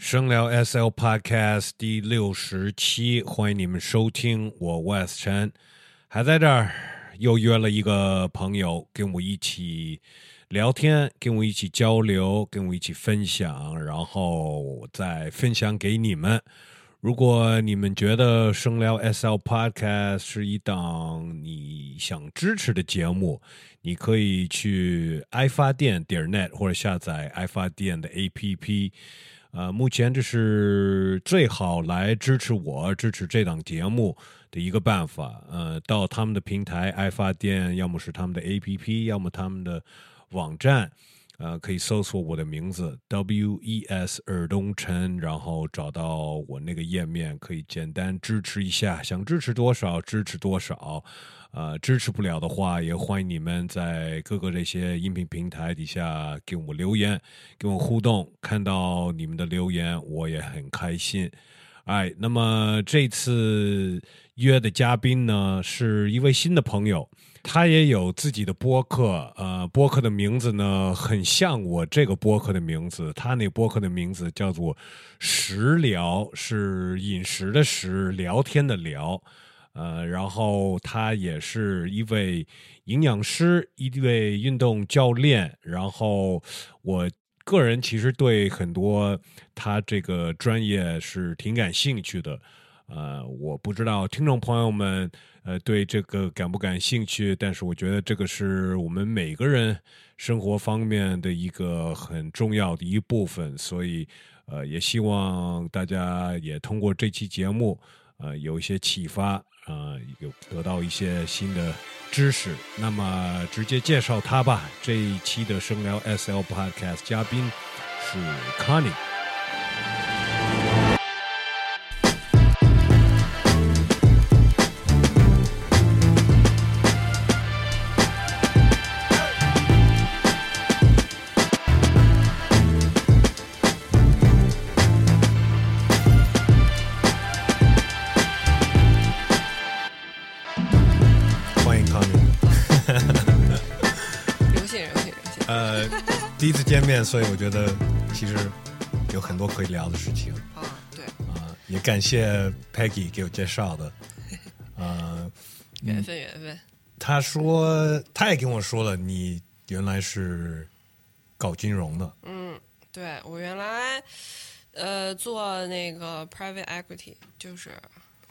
声聊 SL Podcast 第六十期，欢迎你们收听，我 West 陈还在这儿，又约了一个朋友跟我一起聊天，跟我一起交流，跟我一起分享，然后再分享给你们。如果你们觉得声聊 SL Podcast 是一档你想支持的节目，你可以去爱发电点 net 或者下载爱发电的 APP。呃，目前这是最好来支持我、支持这档节目的一个办法。呃，到他们的平台爱发电，要么是他们的 APP，要么他们的网站，呃，可以搜索我的名字 W E S 尔东陈，然后找到我那个页面，可以简单支持一下，想支持多少支持多少。呃，支持不了的话，也欢迎你们在各个这些音频平台底下给我留言，跟我互动。看到你们的留言，我也很开心。哎，那么这次约的嘉宾呢，是一位新的朋友，他也有自己的播客。呃，播客的名字呢，很像我这个播客的名字。他那播客的名字叫做“食聊”，是饮食的食，聊天的聊。呃，然后他也是一位营养师，一位运动教练。然后我个人其实对很多他这个专业是挺感兴趣的。呃，我不知道听众朋友们呃对这个感不感兴趣，但是我觉得这个是我们每个人生活方面的一个很重要的一部分。所以呃，也希望大家也通过这期节目呃有一些启发。呃，有得到一些新的知识，那么直接介绍他吧。这一期的声聊 SL Podcast 嘉宾是 Connie。见面，所以我觉得其实有很多可以聊的事情啊，对，啊、也感谢 Peggy 给我介绍的。呃，缘分缘分。他说他也跟我说了，你原来是搞金融的。嗯，对我原来呃做那个 private equity，就是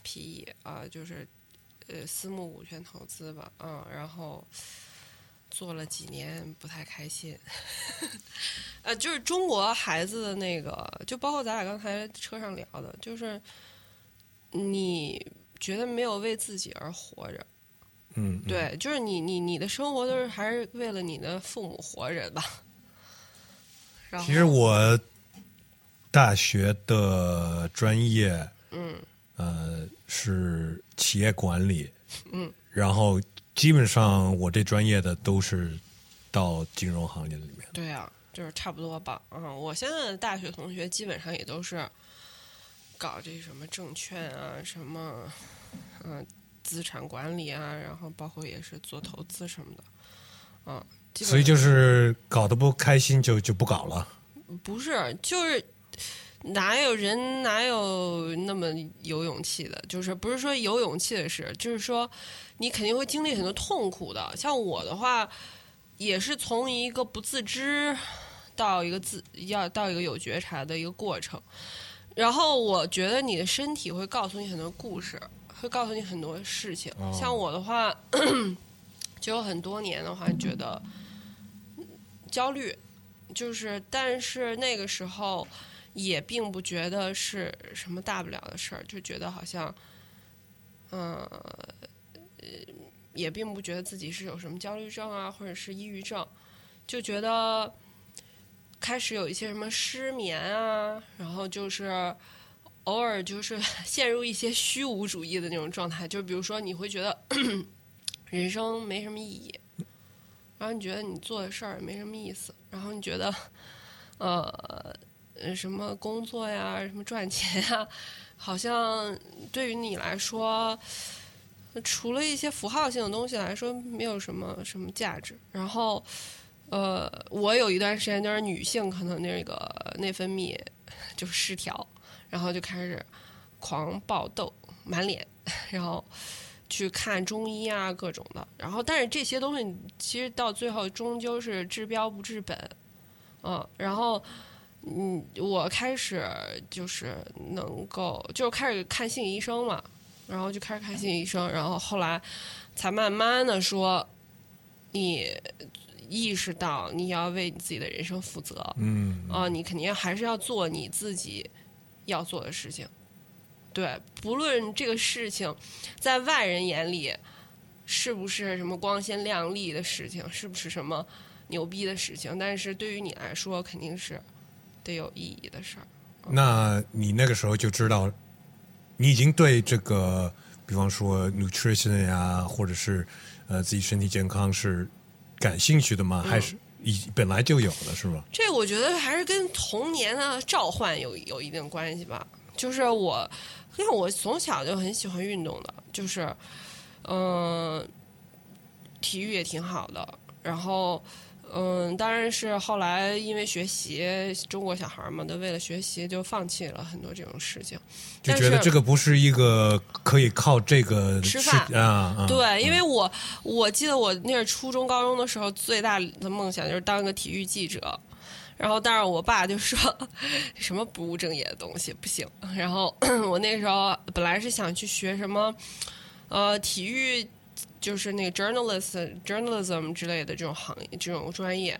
PE 啊、就是呃私募股权投资吧，嗯，然后做了几年不太开心。呃，就是中国孩子的那个，就包括咱俩刚才车上聊的，就是你觉得没有为自己而活着。嗯，嗯，对，就是你你你的生活都是还是为了你的父母活着吧。然后其实我大学的专业，嗯呃，是企业管理，嗯，然后基本上我这专业的都是到金融行业里面。对啊，就是差不多吧。嗯，我现在的大学同学基本上也都是搞这什么证券啊，什么嗯、资产管理啊，然后包括也是做投资什么的。嗯，所以就是搞得不开心就就不搞了。不是，就是哪有人哪有那么有勇气的？就是不是说有勇气的事，就是说你肯定会经历很多痛苦的。像我的话，也是从一个不自知到一个自要到一个有觉察的一个过程。然后我觉得你的身体会告诉你很多故事，会告诉你很多事情。哦像我的话，就有很多年的话，觉得焦虑，就是但是那个时候也并不觉得是什么大不了的事儿，就觉得好像，嗯、呃，也并不觉得自己是有什么焦虑症啊，或者是抑郁症，就觉得开始有一些什么失眠啊，然后就是偶尔就是 陷入一些虚无主义的那种状态，就比如说你会觉得人生没什么意义，然后你觉得你做的事儿也没什么意思，然后你觉得呃呃什么工作呀，什么赚钱呀，好像对于你来说。除了一些符号性的东西来说，没有什么什么价值。然后，呃，我有一段时间就是女性可能那个内分泌就失调，然后就开始狂爆痘，满脸，然后去看中医啊，各种的。然后，但是这些东西其实到最后终究是治标不治本，嗯。然后，嗯，我开始就是能够，就开始看心理医生嘛，然后就开始看心理医生，然后后来才慢慢的说，你意识到你要为你自己的人生负责，嗯啊，你肯定还是要做你自己要做的事情。对，不论这个事情在外人眼里是不是什么光鲜亮丽的事情，是不是什么牛逼的事情，但是对于你来说，肯定是得有意义的事儿。那你那个时候就知道，你已经对这个，比方说 nutrition 呀，或者是呃自己身体健康是感兴趣的吗？还是已本来就有的是吗？这我觉得还是跟童年的召唤有有一定关系吧。就是我，因为我从小就很喜欢运动的，就是嗯、体育也挺好的。然后嗯，当然是后来因为学习，中国小孩嘛，都为了学习就放弃了很多这种事情。就觉得这个不是一个可以靠这个吃饭啊啊，对，因为我我记得我那是初中、高中的时候，最大的梦想就是当一个体育记者。然后，但是我爸就说什么不务正业的东西不行。然后 我那时候本来是想去学什么，呃，体育，就是那个 journalist、journalism 之类的这种行业、这种专业，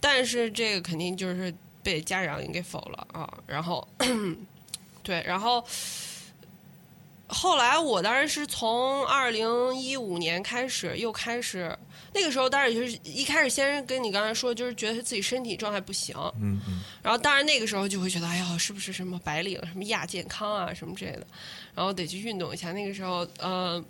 但是这个肯定就是被家长给否了啊。然后，对，然后。后来我当然是从二零一五年开始，又开始那个时候，当然就是一开始先跟你刚才说，就是觉得自己身体状态不行，嗯嗯，然后当然那个时候就会觉得，哎呀，是不是什么白领、什么亚健康啊什么之类的，然后得去运动一下。那个时候，嗯、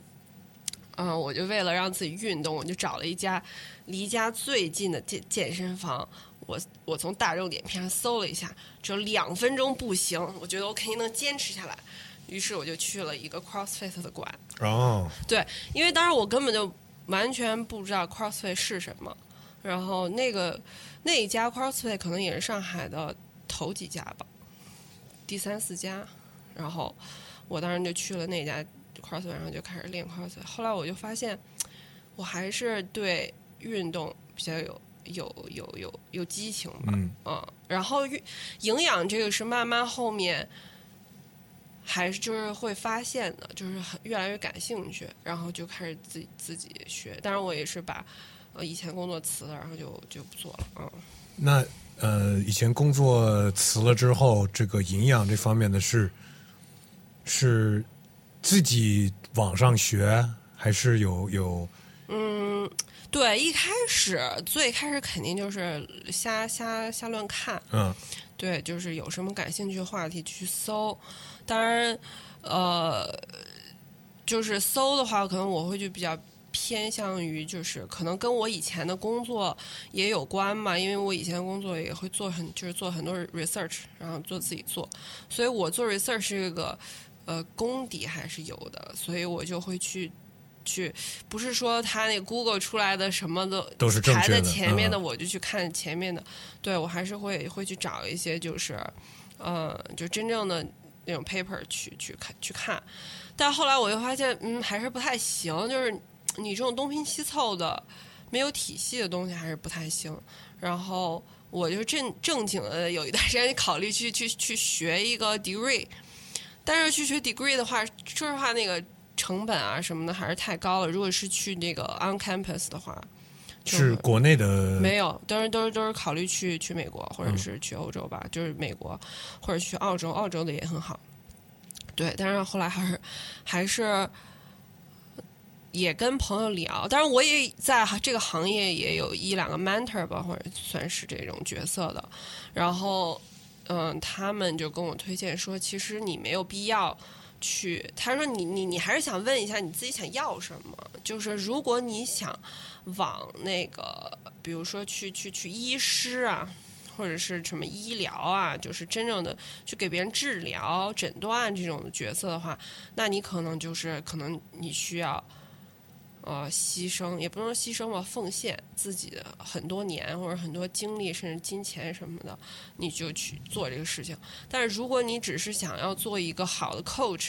嗯、我就为了让自己运动，我就找了一家离家最近的健健身房。我我从大众点评上搜了一下，只有两分钟步行，我觉得我肯定能坚持下来。于是我就去了一个 CrossFit 的馆，哦，对，因为当时我根本就完全不知道 CrossFit 是什么，然后那个那一家 CrossFit 可能也是上海的头几家吧，第三四家，然后我当时就去了那家 CrossFit，然后就开始练 CrossFit。后来我就发现，我还是对运动比较有有有有有激情吧，嗯嗯，然后运营养这个是慢慢后面。还是就是会发现的，就是很越来越感兴趣，然后就开始自己自己学。当然，我也是把呃以前工作辞了，然后就就不做了。嗯，那呃，以前工作辞了之后，这个营养这方面的是是自己网上学，还是有有嗯对，一开始最开始肯定就是瞎瞎瞎乱看，嗯。对，就是有什么感兴趣的话题去搜。当然，呃，就是搜的话，可能我会就比较偏向于，就是可能跟我以前的工作也有关嘛，因为我以前工作也会做很，就是做很多 research，然后做自己做，所以我做 research 这个呃功底还是有的，所以我就会去。去不是说他那 Google 出来的什么的都是正排在前面的，我就去看前面的。对我还是会会去找一些就是，呃，就真正的那种 paper 去去看去看。但后来我又发现，嗯，还是不太行，就是你这种东拼西凑的、没有体系的东西还是不太行。然后我就正正经的有一段时间考虑去去去学一个 degree，但是去学 degree 的话，说实话那个成本啊什么的还是太高了。如果是去那个 on campus 的话，就是国内的没有，都是都是都是考虑去去美国或者是去欧洲吧，就是美国或者去澳洲，澳洲的也很好。对，但是后来还是还是也跟朋友聊，当然我也在这个行业也有一两个 mentor 吧，或者算是这种角色的。然后，嗯，他们就跟我推荐说，其实你没有必要去。他说你你你还是想问一下你自己想要什么，就是如果你想往那个，比如说去去去医师啊。或者是什么医疗啊，就是真正的去给别人治疗、诊断这种角色的话，那你可能就是可能你需要，呃牺牲，也不能说牺牲吧，奉献自己的很多年或者很多精力，甚至金钱什么的，你就去做这个事情。但是如果你只是想要做一个好的 coach，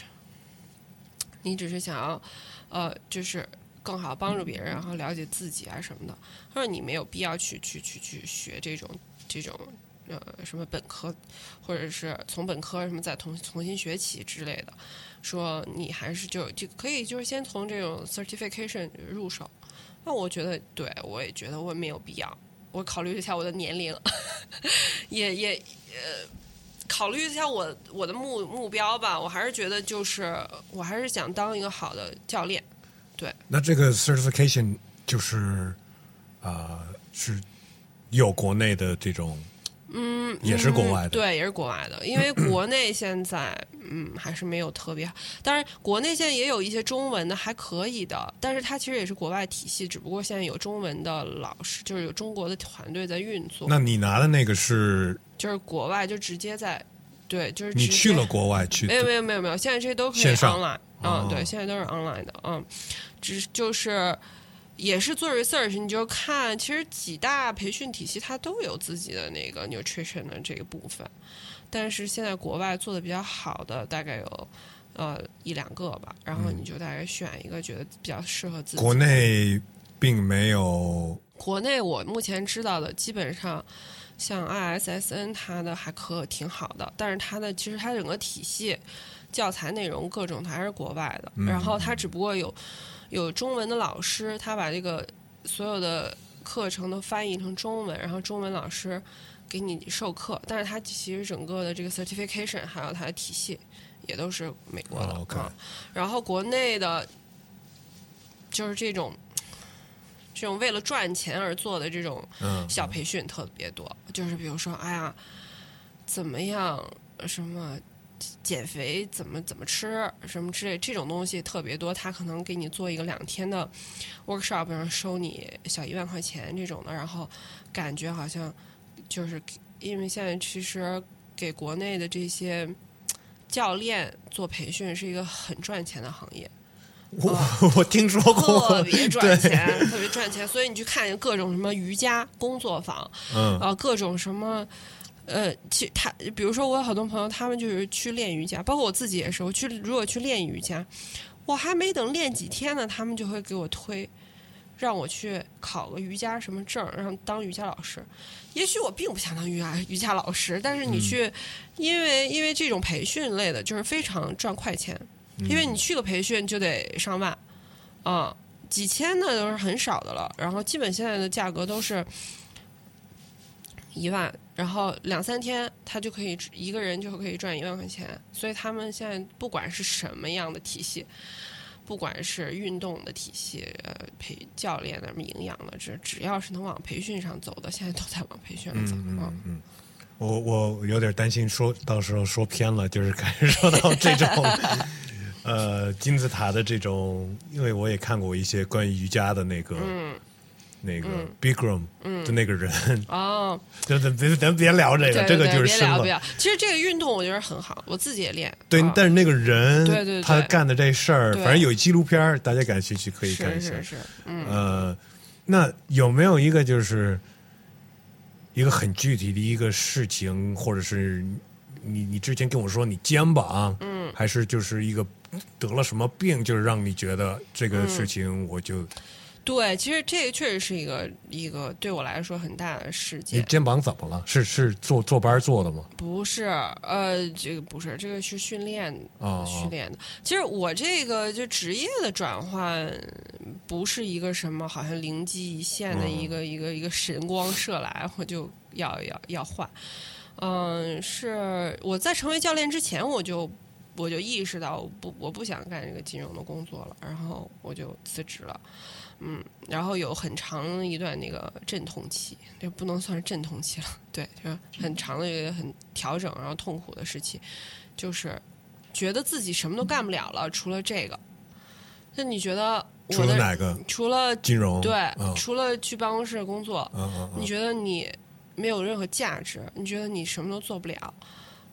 你只是想要呃，就是更好帮助别人，然后了解自己啊什么的，或者你没有必要去去去去学这种这种呃什么本科，或者是从本科什么再重重新学起之类的。说你还是就就可以就是先从这种 certification 入手。那我觉得，对我也觉得我没有必要。我考虑一下我的年龄，也也呃，考虑一下我我的目目标吧。我还是觉得就是我还是想当一个好的教练。对，那这个 certification 就是啊、是有国内的这种，嗯，也是国外的。嗯对，也是国外的。因为国内现在 嗯还是没有特别好，当然国内现在也有一些中文的还可以的，但是它其实也是国外体系，只不过现在有中文的老师，就是有中国的团队在运作，那你拿的那个是就是国外就直接在对，就是你去了国外去没有没有没有没有，现在这些都可以 online，哦嗯，对，现在都是 online 的，嗯，只是就是也是做 research，你就看其实几大培训体系它都有自己的那个 nutrition 的这个部分，但是现在国外做的比较好的大概有呃一两个吧，然后你就大概选一个觉得比较适合自己。国内并没有。国内我目前知道的，基本上像 ISSN 它的还可挺好的，但是它的其实它整个体系、教材内容各种它还是国外的，嗯。然后它只不过有有中文的老师，他把这个所有的课程都翻译成中文，然后中文老师给你授课，但是他其实整个的这个 certification 还有它的体系也都是美国的。然后国内的，就是这种这种为了赚钱而做的这种嗯。小培训特别多，就是比如说，哎呀，怎么样，什么减肥怎么怎么吃，什么之类这种东西特别多。他可能给你做一个两天的 workshop，然后收你小一万块钱这种的，然后感觉好像就是因为现在其实给国内的这些教练做培训是一个很赚钱的行业。我我听说过特，别赚钱，特别赚钱，所以你去看各种什么瑜伽工作坊，嗯啊，各种什么，呃，其他比如说我有好多朋友，他们就是去练瑜伽，包括我自己也是，我去如果去练瑜伽，我还没等练几天呢，他们就会给我推。让我去考个瑜伽什么证，然后当瑜伽老师。也许我并不想当瑜伽瑜伽老师，但是你去，因为因为这种培训类的，就是非常赚快钱。因为你去个培训就得上万，啊、几千的都是很少的了。然后基本现在的价格都是一万，然后两三天他就可以一个人就可以赚一万块钱。所以他们现在不管是什么样的体系，不管是运动的体系，呃，培教练的、什么营养的，这只要是能往培训上走的，现在都在往培训上走。嗯啊嗯嗯，我我有点担心说到时候说偏了，就是感受到这种 呃金字塔的这种，因为我也看过一些关于瑜伽的那个、那个 Bigram 的那个人，哦，就咱别咱别聊这个，对这个就是深了。其实这个运动我觉得很好，我自己也练。对啊，但是那个人，对对对。他干的这事儿，反正有纪录片，大家感兴趣可以看一下。是是是，嗯。呃，那有没有一个就是一个很具体的一个事情，或者是你你之前跟我说你肩膀，嗯，还是就是一个得了什么病，就是让你觉得这个事情我就、对，其实这个确实是一个一个对我来说很大的事件你。肩膀怎么了？是是坐坐班坐的吗？不是，呃，这个不是，这个是训练哦训练的。其实我这个就职业的转换，不是一个什么好像灵机一现的一个、一个一个神光射来，我就要要要换。嗯，是我在成为教练之前，我就我就意识到我不我不想干这个金融的工作了，然后我就辞职了。嗯，然后有很长一段那个阵痛期，这不能算是阵痛期了，对，就是很长的一个很调整，然后痛苦的时期，就是觉得自己什么都干不了了，除了这个。那你觉得除我的了哪个除了金融？对，嗯除了去办公室工作，你觉得你没有任何价值？你觉得你什么都做不了？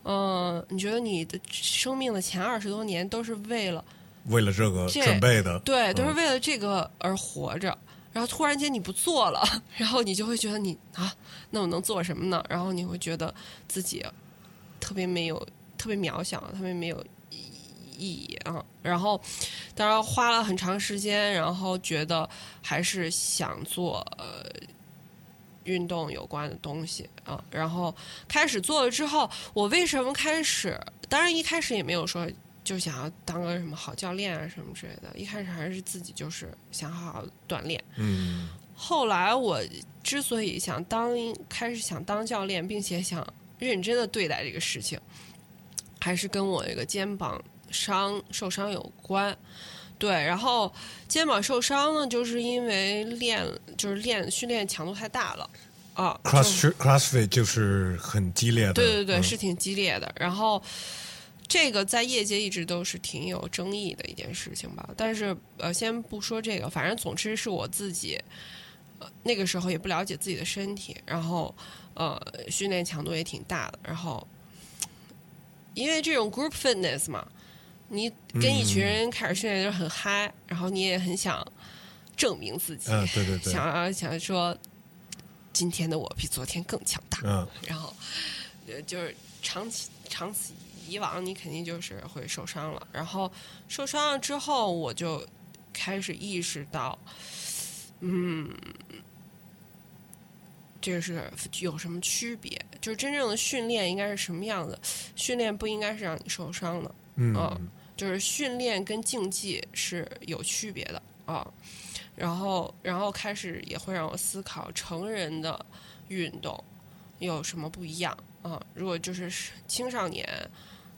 嗯、你觉得你的生命的前二十多年都是为了为了这个准备的。对，都是为了这个而活着。然后突然间你不做了，然后你就会觉得你啊，那我能做什么呢？然后你会觉得自己特别没有、特别渺小、特别没有意意义啊。然后当然花了很长时间，然后觉得还是想做呃运动有关的东西啊。然后开始做了之后，我为什么开始？当然一开始也没有说。就想要当个什么好教练啊，什么之类的。一开始还是自己就是想好好锻炼。嗯，后来我之所以想当，开始想当教练，并且想认真的对待这个事情，还是跟我这个肩膀伤受伤有关。对，然后肩膀受伤呢，就是因为练就是练训练强度太大了啊。cross crossfit 就是很激烈的，对对对，嗯是挺激烈的。然后。这个在业界一直都是挺有争议的一件事情吧，但是呃，先不说这个，反正总之是我自己，呃，那个时候也不了解自己的身体，然后呃，训练强度也挺大的，然后因为这种 group fitness 嘛，你跟一群人开始训练就很嗨，然后你也很想证明自己，嗯，对对对，想要想说今天的我比昨天更强大，嗯。然后呃，就是长期长此以往，你肯定就是会受伤了。然后受伤了之后，我就开始意识到，嗯，这个是有什么区别？就是真正的训练应该是什么样子？训练不应该是让你受伤的，嗯嗯就是训练跟竞技是有区别的啊。然后，然后开始也会让我思考成人的运动有什么不一样啊？如果就是青少年，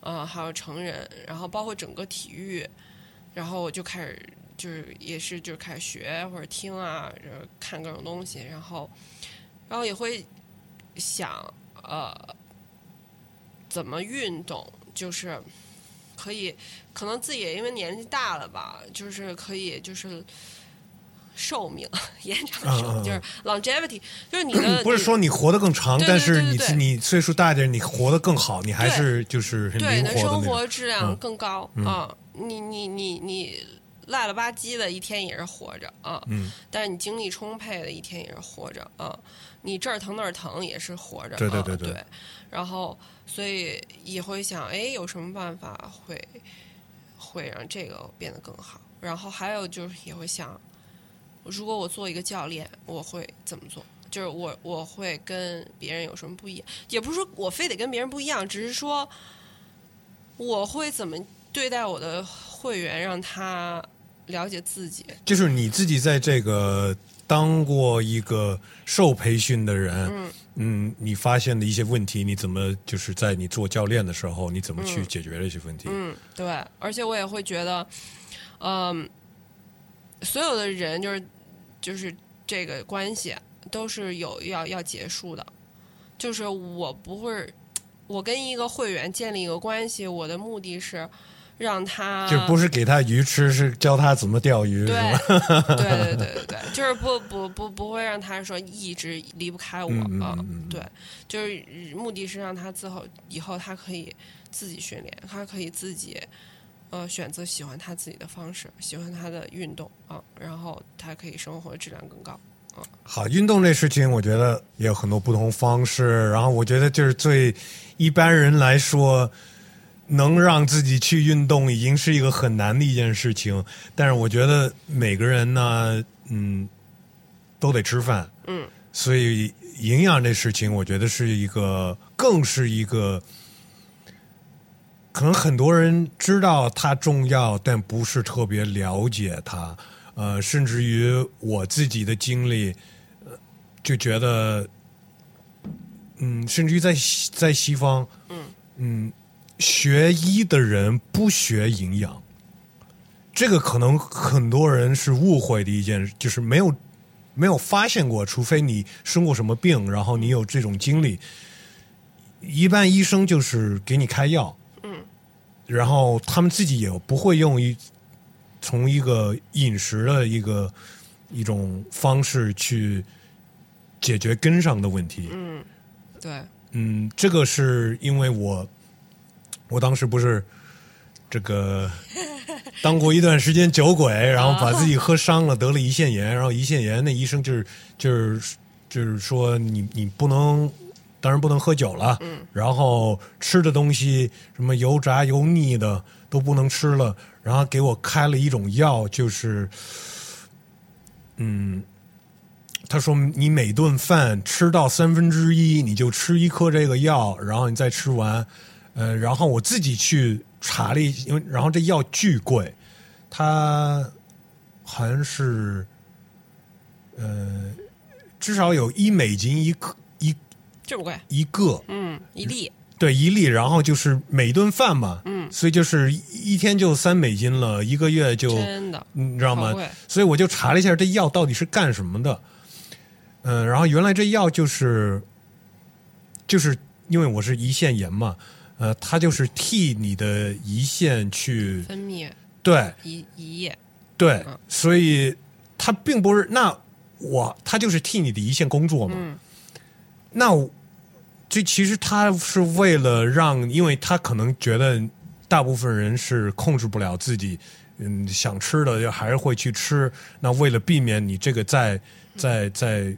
啊，还有成人，然后包括整个体育，然后我就开始就是也是就是开始学或者听啊，然后看各种东西，然后然后也会想呃怎么运动，就是可以可能自己也因为年纪大了吧，就是可以就是。寿命 延长寿命、就是 longevity，就是你的不是说你活得更长，对对但是你你岁数大一点，你活得更好，你还是就是很对，你的生活质量嗯。更高啊、你你你你赖了吧唧的一天也是活着啊，嗯。但是你精力充沛的一天也是活着啊，你这儿疼那儿疼也是活着，对对对。对。然后所以也会想，哎，有什么办法会会让这个变得更好？然后还有就是也会想，如果我做一个教练，我会怎么做？就是我我会跟别人有什么不一样？也不是说我非得跟别人不一样，只是说我会怎么对待我的会员，让他了解自己。就是你自己在这个当过一个受培训的人，嗯嗯，你发现的一些问题，你怎么就是在你做教练的时候，你怎么去解决这些问题？嗯，对，而且我也会觉得，嗯，所有的人就是就是这个关系都是有要要结束的，就是我不会，我跟一个会员建立一个关系，我的目的是让他就不是给他鱼吃，是教他怎么钓鱼，对？对对对对对，就是不不不不会让他说一直离不开我啊、嗯嗯对，就是目的是让他之后以后他可以自己训练，他可以自己呃选择喜欢他自己的方式，喜欢他的运动啊，然后他可以生活质量更高。啊好，运动这事情，我觉得也有很多不同方式。然后我觉得就是对一般人来说，能让自己去运动已经是一个很难的一件事情。但是我觉得每个人呢，嗯，都得吃饭，嗯，所以营养这事情，我觉得是一个，更是一个。可能很多人知道它重要，但不是特别了解它。呃，甚至于我自己的经历，呃，就觉得，嗯，甚至于在在西方，嗯。嗯，学医的人不学营养，这个可能很多人是误会的一件，就是没有没有发现过，除非你生过什么病，然后你有这种经历，一般医生就是给你开药，嗯，然后他们自己也不会用一从一个饮食的一个一种方式去解决根上的问题。嗯，对，嗯，这个是因为我我当时不是这个 当过一段时间酒鬼，然后把自己喝伤了，得了胰腺炎，然后胰腺炎那医生就是就是就是说你你不能，当然不能喝酒了，嗯，然后吃的东西什么油炸油腻的都不能吃了，然后给我开了一种药，就是，嗯。他说：“你每顿饭吃到三分之一，你就吃一颗这个药，然后你再吃完。呃，然后我自己去查了一，因为然后这药巨贵，它好像是呃至少有一美金一颗一这么贵？一个，嗯，一粒，对一粒，然后就是每顿饭嘛，嗯，所以就是一天就三美金了，一个月就真的，你知道吗？所以我就查了一下这药到底是干什么的。嗯、然后原来这药就是，就是因为我是胰腺炎嘛，呃，它就是替你的胰腺去分泌对。胰胰液，对嗯，所以它并不是那我它就是替你的胰腺工作嘛。嗯那我这其实他是为了让，因为他可能觉得大部分人是控制不了自己，嗯，想吃的就还是会去吃。那为了避免你这个再再再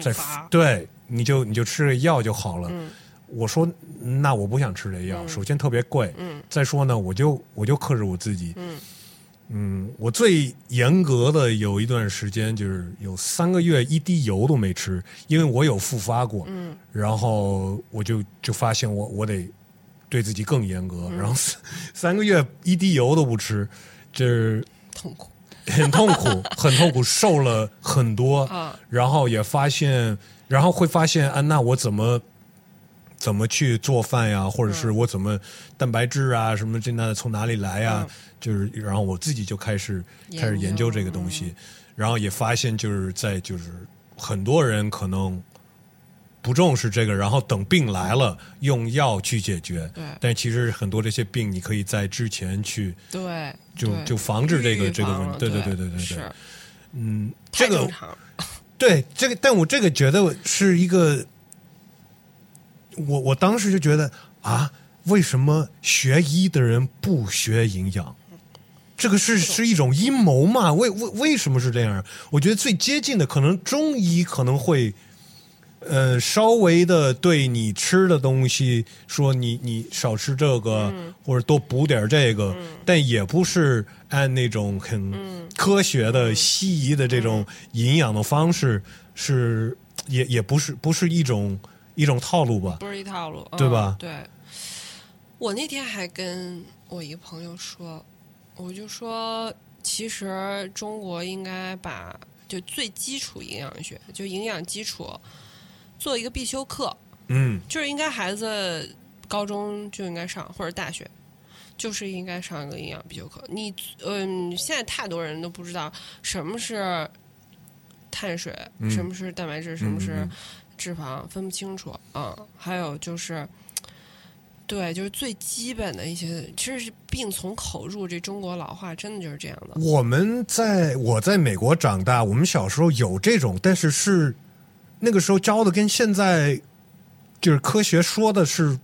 再，对，你就你就吃这药就好了。嗯我说那我不想吃这药，嗯首先特别贵，嗯再说呢，我就我就克制我自己。嗯嗯，我最严格的有一段时间，就是有三个月一滴油都没吃，因为我有复发过。嗯然后我就就发现我我得对自己更严格，嗯然后三三个月一滴油都不吃，就是痛苦很痛苦，很痛苦，瘦了很多，啊，然后也发现，然后会发现啊，那我怎么怎么去做饭呀，或者是我怎么蛋白质啊什么这那的从哪里来呀？就是然后我自己就开始开始研究究这个东西，然后也发现就是在就是很多人可能不重视这个，然后等病来了用药去解决。对。但其实很多这些病，你可以在之前去对，就对。就防治这个这个问题。对对对对对对。嗯，这个 对这个，但我这个觉得是一个，我我当时就觉得啊，为什么学医的人不学营养？这个是是一种阴谋嘛？为为为什么是这样？我觉得最接近的可能中医可能会，呃，稍微的对你吃的东西说你你少吃这个，或者多补点这个，但也不是按那种很科学的西医的这种营养的方式，是也也不是不是一种一种套路吧？不是一套路，嗯对吧？对，我那天还跟我一个朋友说，我就说，其实中国应该把就最基础营养学，就营养基础做一个必修课，嗯就是应该孩子高中就应该上，或者大学。就是应该上一个营养必修课。你嗯，现在太多人都不知道什么是碳水，嗯什么是蛋白质，什么是嗯脂肪，分不清楚啊、还有就是，对，就是最基本的一些，其实是病从口入。这中国老话真的就是这样的。我们在我在美国长大，我们小时候有这种，但是是那个时候教的跟现在就是科学说的是，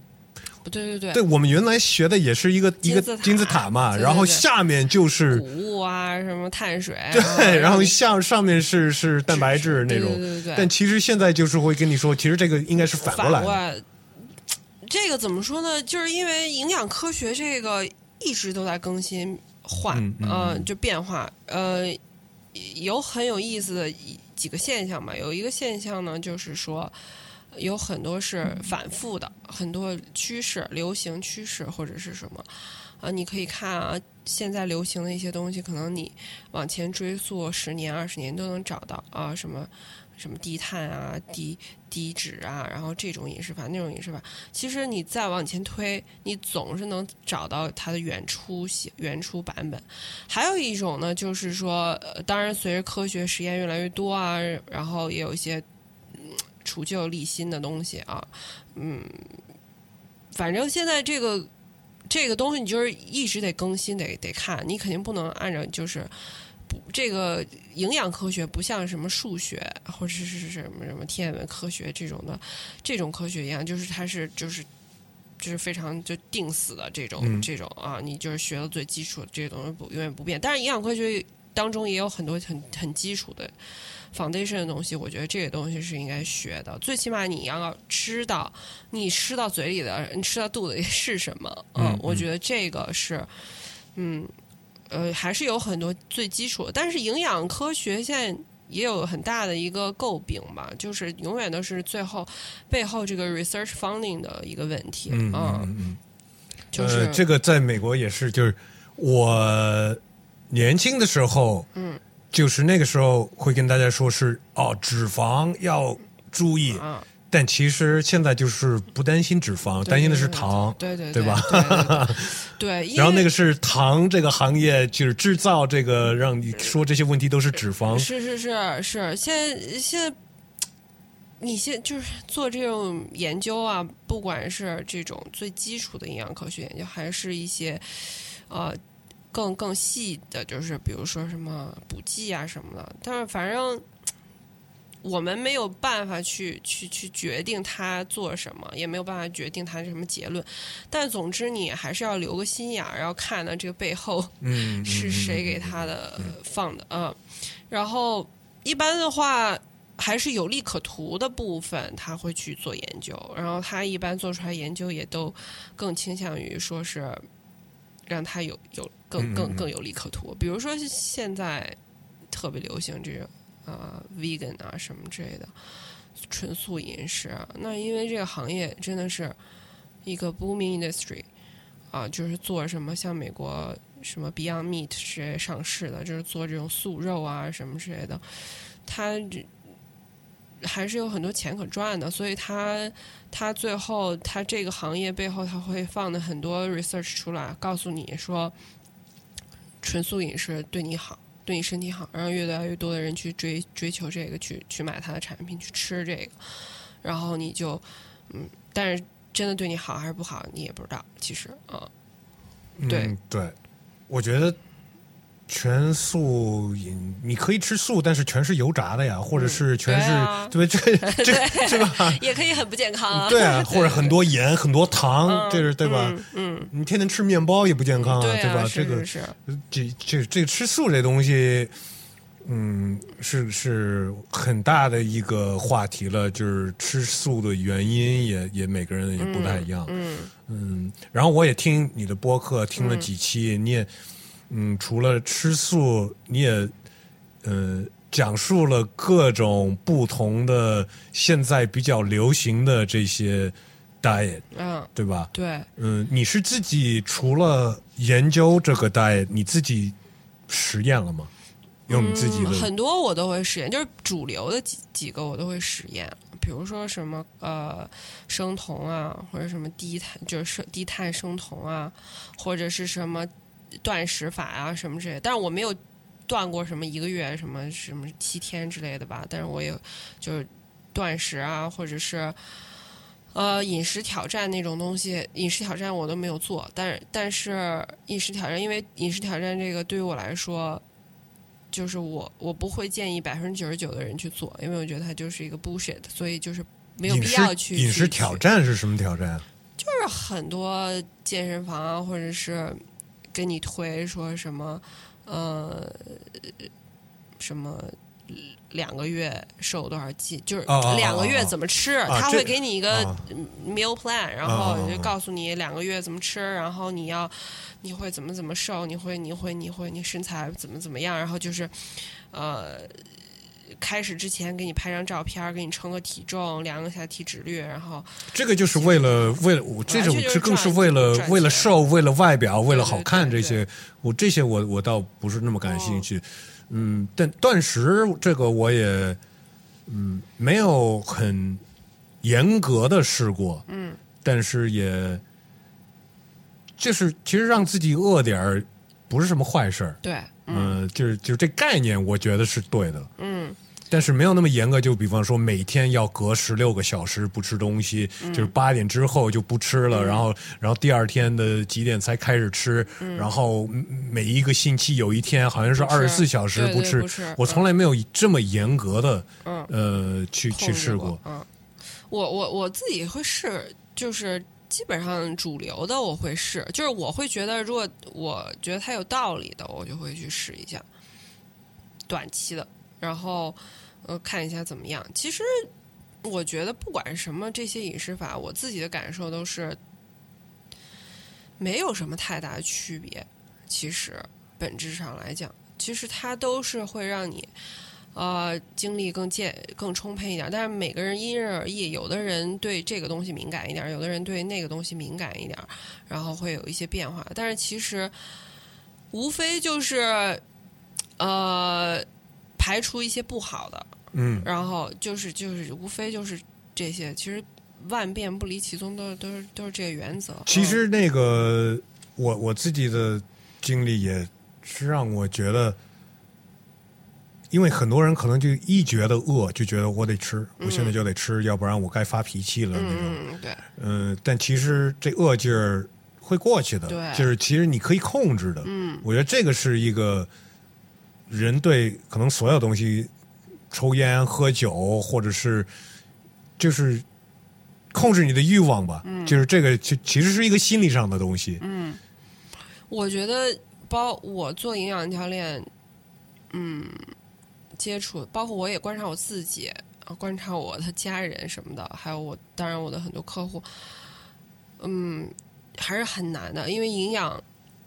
不对对对，对我们原来学的也是一个一个金字塔嘛，对对然后下面就是谷物啊，什么碳水，对，然后你下上面是是蛋白质那种，对对对但其实现在就是会跟你说，其实这个应该是反过来的，来。这个怎么说呢？就是因为营养科学这个一直都在更新换，嗯就变化。呃，有很有意思的几个现象吧。有一个现象呢，就是说有很多是反复的，很多趋势、流行趋势或者是什么。啊，你可以看啊，现在流行的一些东西，可能你往前追溯十年、二十年都能找到啊，什么什么低碳啊、低低脂啊，然后这种饮食法、那种饮食法，其实你再往前推，你总是能找到它的原初写原初版本。还有一种呢，就是说，呃、当然随着科学实验越来越多啊，然后也有一些嗯除旧立新的东西啊，嗯，反正现在这个。这个东西你就是一直得更新，得得看，你肯定不能按照就是不这个营养科学不像什么数学或者是是什么什么天文科学这种的这种科学一样，就是它是就是就是非常就定死的这种、嗯这种啊，你就是学了最基础的这些东西不永远不变。但是营养科学当中也有很多很很基础的 foundation 的东西，我觉得这个东西是应该学的。最起码你要知道你吃到嘴里的，你吃到肚子里是什么。嗯我觉得这个是，嗯，呃，还是有很多最基础的。但是营养科学现在。也有很大的一个诟病吧，就是永远都是最后背后这个 research funding 的一个问题嗯啊、嗯嗯，就是、呃，这个在美国也是，就是我年轻的时候，嗯，就是那个时候会跟大家说是哦，脂肪要注意，啊，但其实现在就是不担心脂肪，担心的是糖。对对对吧对 然后那个是糖这个行业，就是制造这个，让你说这些问题都是脂肪。是是是是，现在现在。你现就是做这种研究啊，不管是这种最基础的营养科学研究，还是一些呃更更细的，就是比如说什么补剂啊什么的。但是反正我们没有办法去去去决定他做什么，也没有办法决定他是什么结论。但总之，你还是要留个心眼儿，要看呢这个背后嗯，是谁给他的放的啊、然后一般的话，还是有利可图的部分，他会去做研究。然后他一般做出来研究也都更倾向于说是让他有有更更更有利可图。比如说现在特别流行这种啊、vegan 啊什么之类的纯素饮食，那因为这个行业真的是一个 booming industry 啊，就是做什么像美国什么 Beyond Meat 之类上市的，就是做这种素肉啊什么之类的，它这还是有很多钱可赚的，所以它它最后它这个行业背后它会放的很多 research 出来，告诉你说纯素饮食对你好。对你身体好，然后越来越多的人去追追求这个，去去买它的产品，去吃这个，然后你就，嗯，但是真的对你好还是不好，你也不知道。其实啊，对，对，我觉得全素饮你可以吃素，但是全是油炸的呀，或者是全是、对这这是吧？也可以很不健康啊。对啊，或者很多盐、很多糖，嗯这是对吧？嗯，嗯你天天吃面包也不健康啊，对啊，吧？是这个这这这个吃素这东西，嗯，是是很大的一个话题了。就是吃素的原因也也每个人也不太一样。嗯嗯，然后我也听你的播客，听了几期，你也嗯，除了吃素，你也呃讲述了各种不同的现在比较流行的这些 diet，嗯，对吧？对，嗯，你是自己除了研究这个 diet，你自己实验了吗？用你自己的、嗯很多我都会实验，就是主流的几几个我都会实验，比如说什么呃生酮啊，或者什么低碳就是低碳生酮啊，或者是什么断食法啊什么之类的。但是我没有断过什么一个月什么什么七天之类的吧，但是我也就是断食啊，或者是。呃，饮食挑战那种东西，饮食挑战我都没有做，但是但是饮食挑战，因为饮食挑战这个对于我来说，就是我我不会建议百分之九十九的人去做，因为我觉得它就是一个 bullshit，所以就是没有必要去饮食去挑战是什么挑战啊？就是很多健身房啊，或者是跟你推说什么呃什么。两个月瘦多少斤？就是两个月哦怎么吃？他会给你一个啊 meal plan，然后哦就告诉你两个月怎么吃，然后你要你会怎么怎么瘦，你会你会你会你身材怎么怎么样，然后就是呃开始之前给你拍张照片，给你称个体重，量一下体脂率，然后这个就是为了为了我这种这更是为了为了瘦，为了外表，为了好看这些，我这些我我倒不是那么感兴趣。嗯，但断食这个我也嗯没有很严格的试过，嗯，但是也就是其实让自己饿点儿不是什么坏事儿。对，嗯嗯，就是就是这概念，我觉得是对的。嗯。但是没有那么严格，就比方说每天要隔十六个小时不吃东西，嗯。就是八点之后就不吃了，然后然后第二天的几点才开始吃，然后嗯每一个星期有一天好像是二十四小时不吃我从来没有这么严格的嗯，呃去去试过。嗯，我我我自己会试，就是基本上主流的我会试，就是我会觉得，如果我觉得它有道理的，我就会去试一下短期的，然后呃看一下怎么样。其实我觉得不管什么这些饮食法，我自己的感受都是没有什么太大的区别。其实本质上来讲，其实它都是会让你。呃，精力更健、更充沛一点，但是每个人因人而异，有的人对这个东西敏感一点，有的人对那个东西敏感一点，然后会有一些变化。但是其实无非就是呃排除一些不好的，嗯，然后就是就是无非就是这些。其实万变不离其宗，都都是都是这个原则。其实那个我我自己的经历也是让我觉得。因为很多人可能就一觉得饿，就觉得我得吃，我现在就得吃，要不然我该发脾气了那种。嗯，对。嗯，但其实这饿劲儿会过去的，对，就是其实你可以控制的。嗯，我觉得这个是一个人对可能所有东西，抽烟、喝酒，或者是就是控制你的欲望吧。嗯，就是这个其其实是一个心理上的东西。嗯，我觉得包我做营养教练，嗯。接触，包括我也观察我自己，观察我的家人什么的，还有我，当然我的很多客户，嗯，还是很难的，因为营养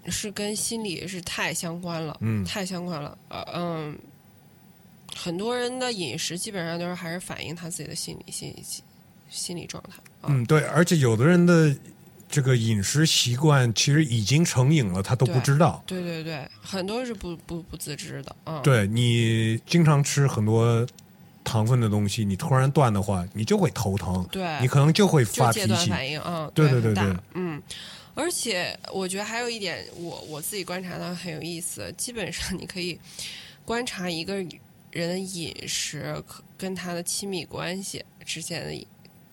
是跟心理是太相关了，嗯，太相关了，呃，嗯，很多人的饮食基本上都是还是反映他自己的心理心理心理状态，嗯，对，而且有的人的。这个饮食习惯其实已经成瘾了，他都不知道。对对对，很多是不不不自知的。嗯，对你经常吃很多糖分的东西，你突然断的话，你就会头疼。对，你可能就会发脾气。反应，嗯，对对对对，嗯。而且我觉得还有一点，我我自己观察到很有意思。基本上你可以观察一个人的饮食跟他的亲密关系之间的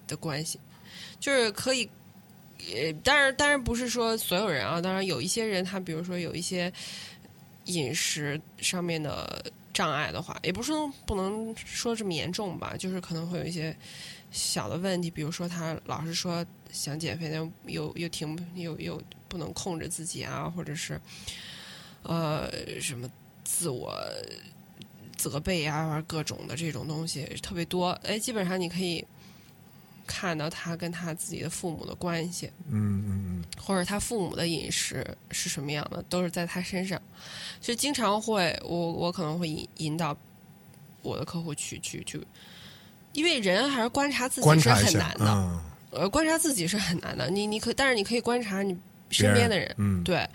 的关系，就是可以。也，当然，当然不是说所有人啊，当然有一些人，他比如说有一些饮食上面的障碍的话，也不是不能说这么严重吧，就是可能会有一些小的问题，比如说他老是说想减肥，但又又停又又不能控制自己啊，或者是呃什么自我责备啊，各种的这种东西特别多，哎，基本上你可以。看到他跟他自己的父母的关系，嗯嗯嗯，或者他父母的饮食是什么样的，都是在他身上。所以经常会，我我可能会引引导我的客户去去去，因为人还是观察自己是很难的，呃，观察自己是很难的。你你可，但是你可以观察你身边的人，嗯，对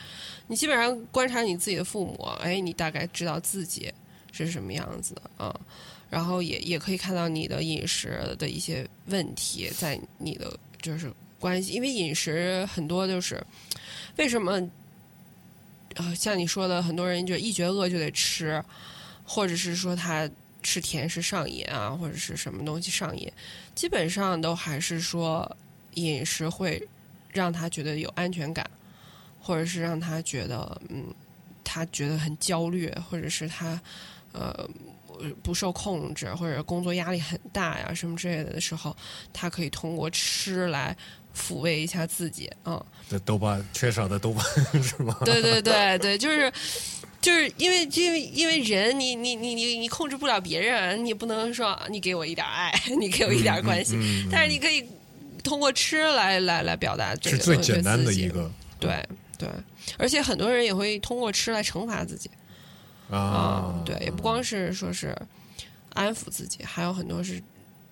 你基本上观察你自己的父母，哎，你大概知道自己是什么样子的啊。然后也也可以看到你的饮食的一些问题，在你的就是关系，因为饮食很多就是为什么呃像你说的，很多人就一觉饿就得吃，或者是说他吃甜食上瘾啊，或者是什么东西上瘾，基本上都还是说饮食会让他觉得有安全感，或者是让他觉得嗯他觉得很焦虑，或者是他呃。不受控制，或者工作压力很大呀，什么之类的的时候，他可以通过吃来抚慰一下自己。嗯，这多巴缺少的多巴 是吗？对对对对，就是就是因为因为因为人，你你你你你控制不了别人，你不能说你给我一点爱，你给我一点 关系，但是你可以通过吃来来来表达。是最简单的一个。对对，而且很多人也会通过吃来惩罚自己。啊，对，也不光是说是安抚自己，还有很多是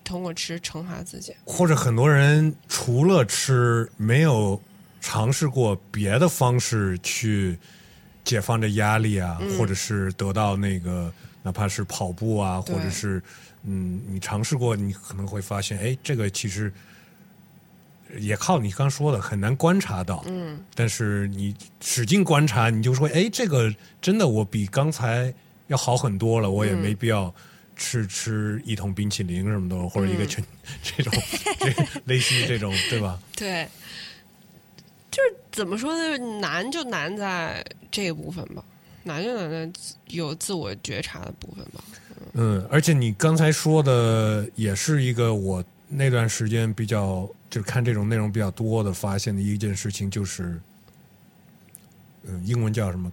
通过吃惩罚自己，或者很多人除了吃，没有尝试过别的方式去解放这压力啊，或者是得到那个哪怕是跑步啊，或者是嗯，你尝试过，你可能会发现，哎，这个其实。也靠你刚说的很难观察到，嗯，但是你使劲观察，你就说，哎，这个真的我比刚才要好很多了，我也没必要吃吃一桶冰淇淋什么的，或者一个全 这种 这类似于这种，对吧？对，就是怎么说呢？难就难在这一部分吧，难就难在有自我觉察的部分吧。嗯，而且你刚才说的也是一个我。那段时间比较就是看这种内容比较多的，发现的一件事情就是，嗯，英文叫什么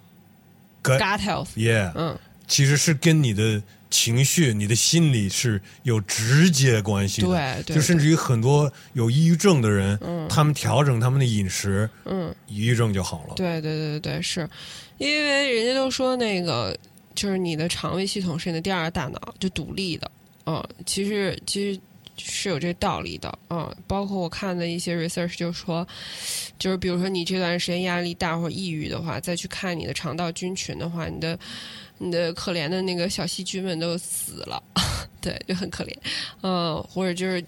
gut health，？Yeah，嗯，其实是跟你的情绪、你的心理是有直接关系的。对对就甚至于很多有抑郁症的人，他们调整他们的饮食，嗯，抑郁症就好了。对对对对对，是因为人家都说那个就是你的肠胃系统是你的第二大脑，就独立的。嗯，其实其实是有这道理的。嗯，包括我看的一些 research 就说，就是比如说你这段时间压力大或者抑郁的话，再去看你的肠道菌群的话，你的你的可怜的那个小细菌们都死了，对，就很可怜。嗯，或者就是。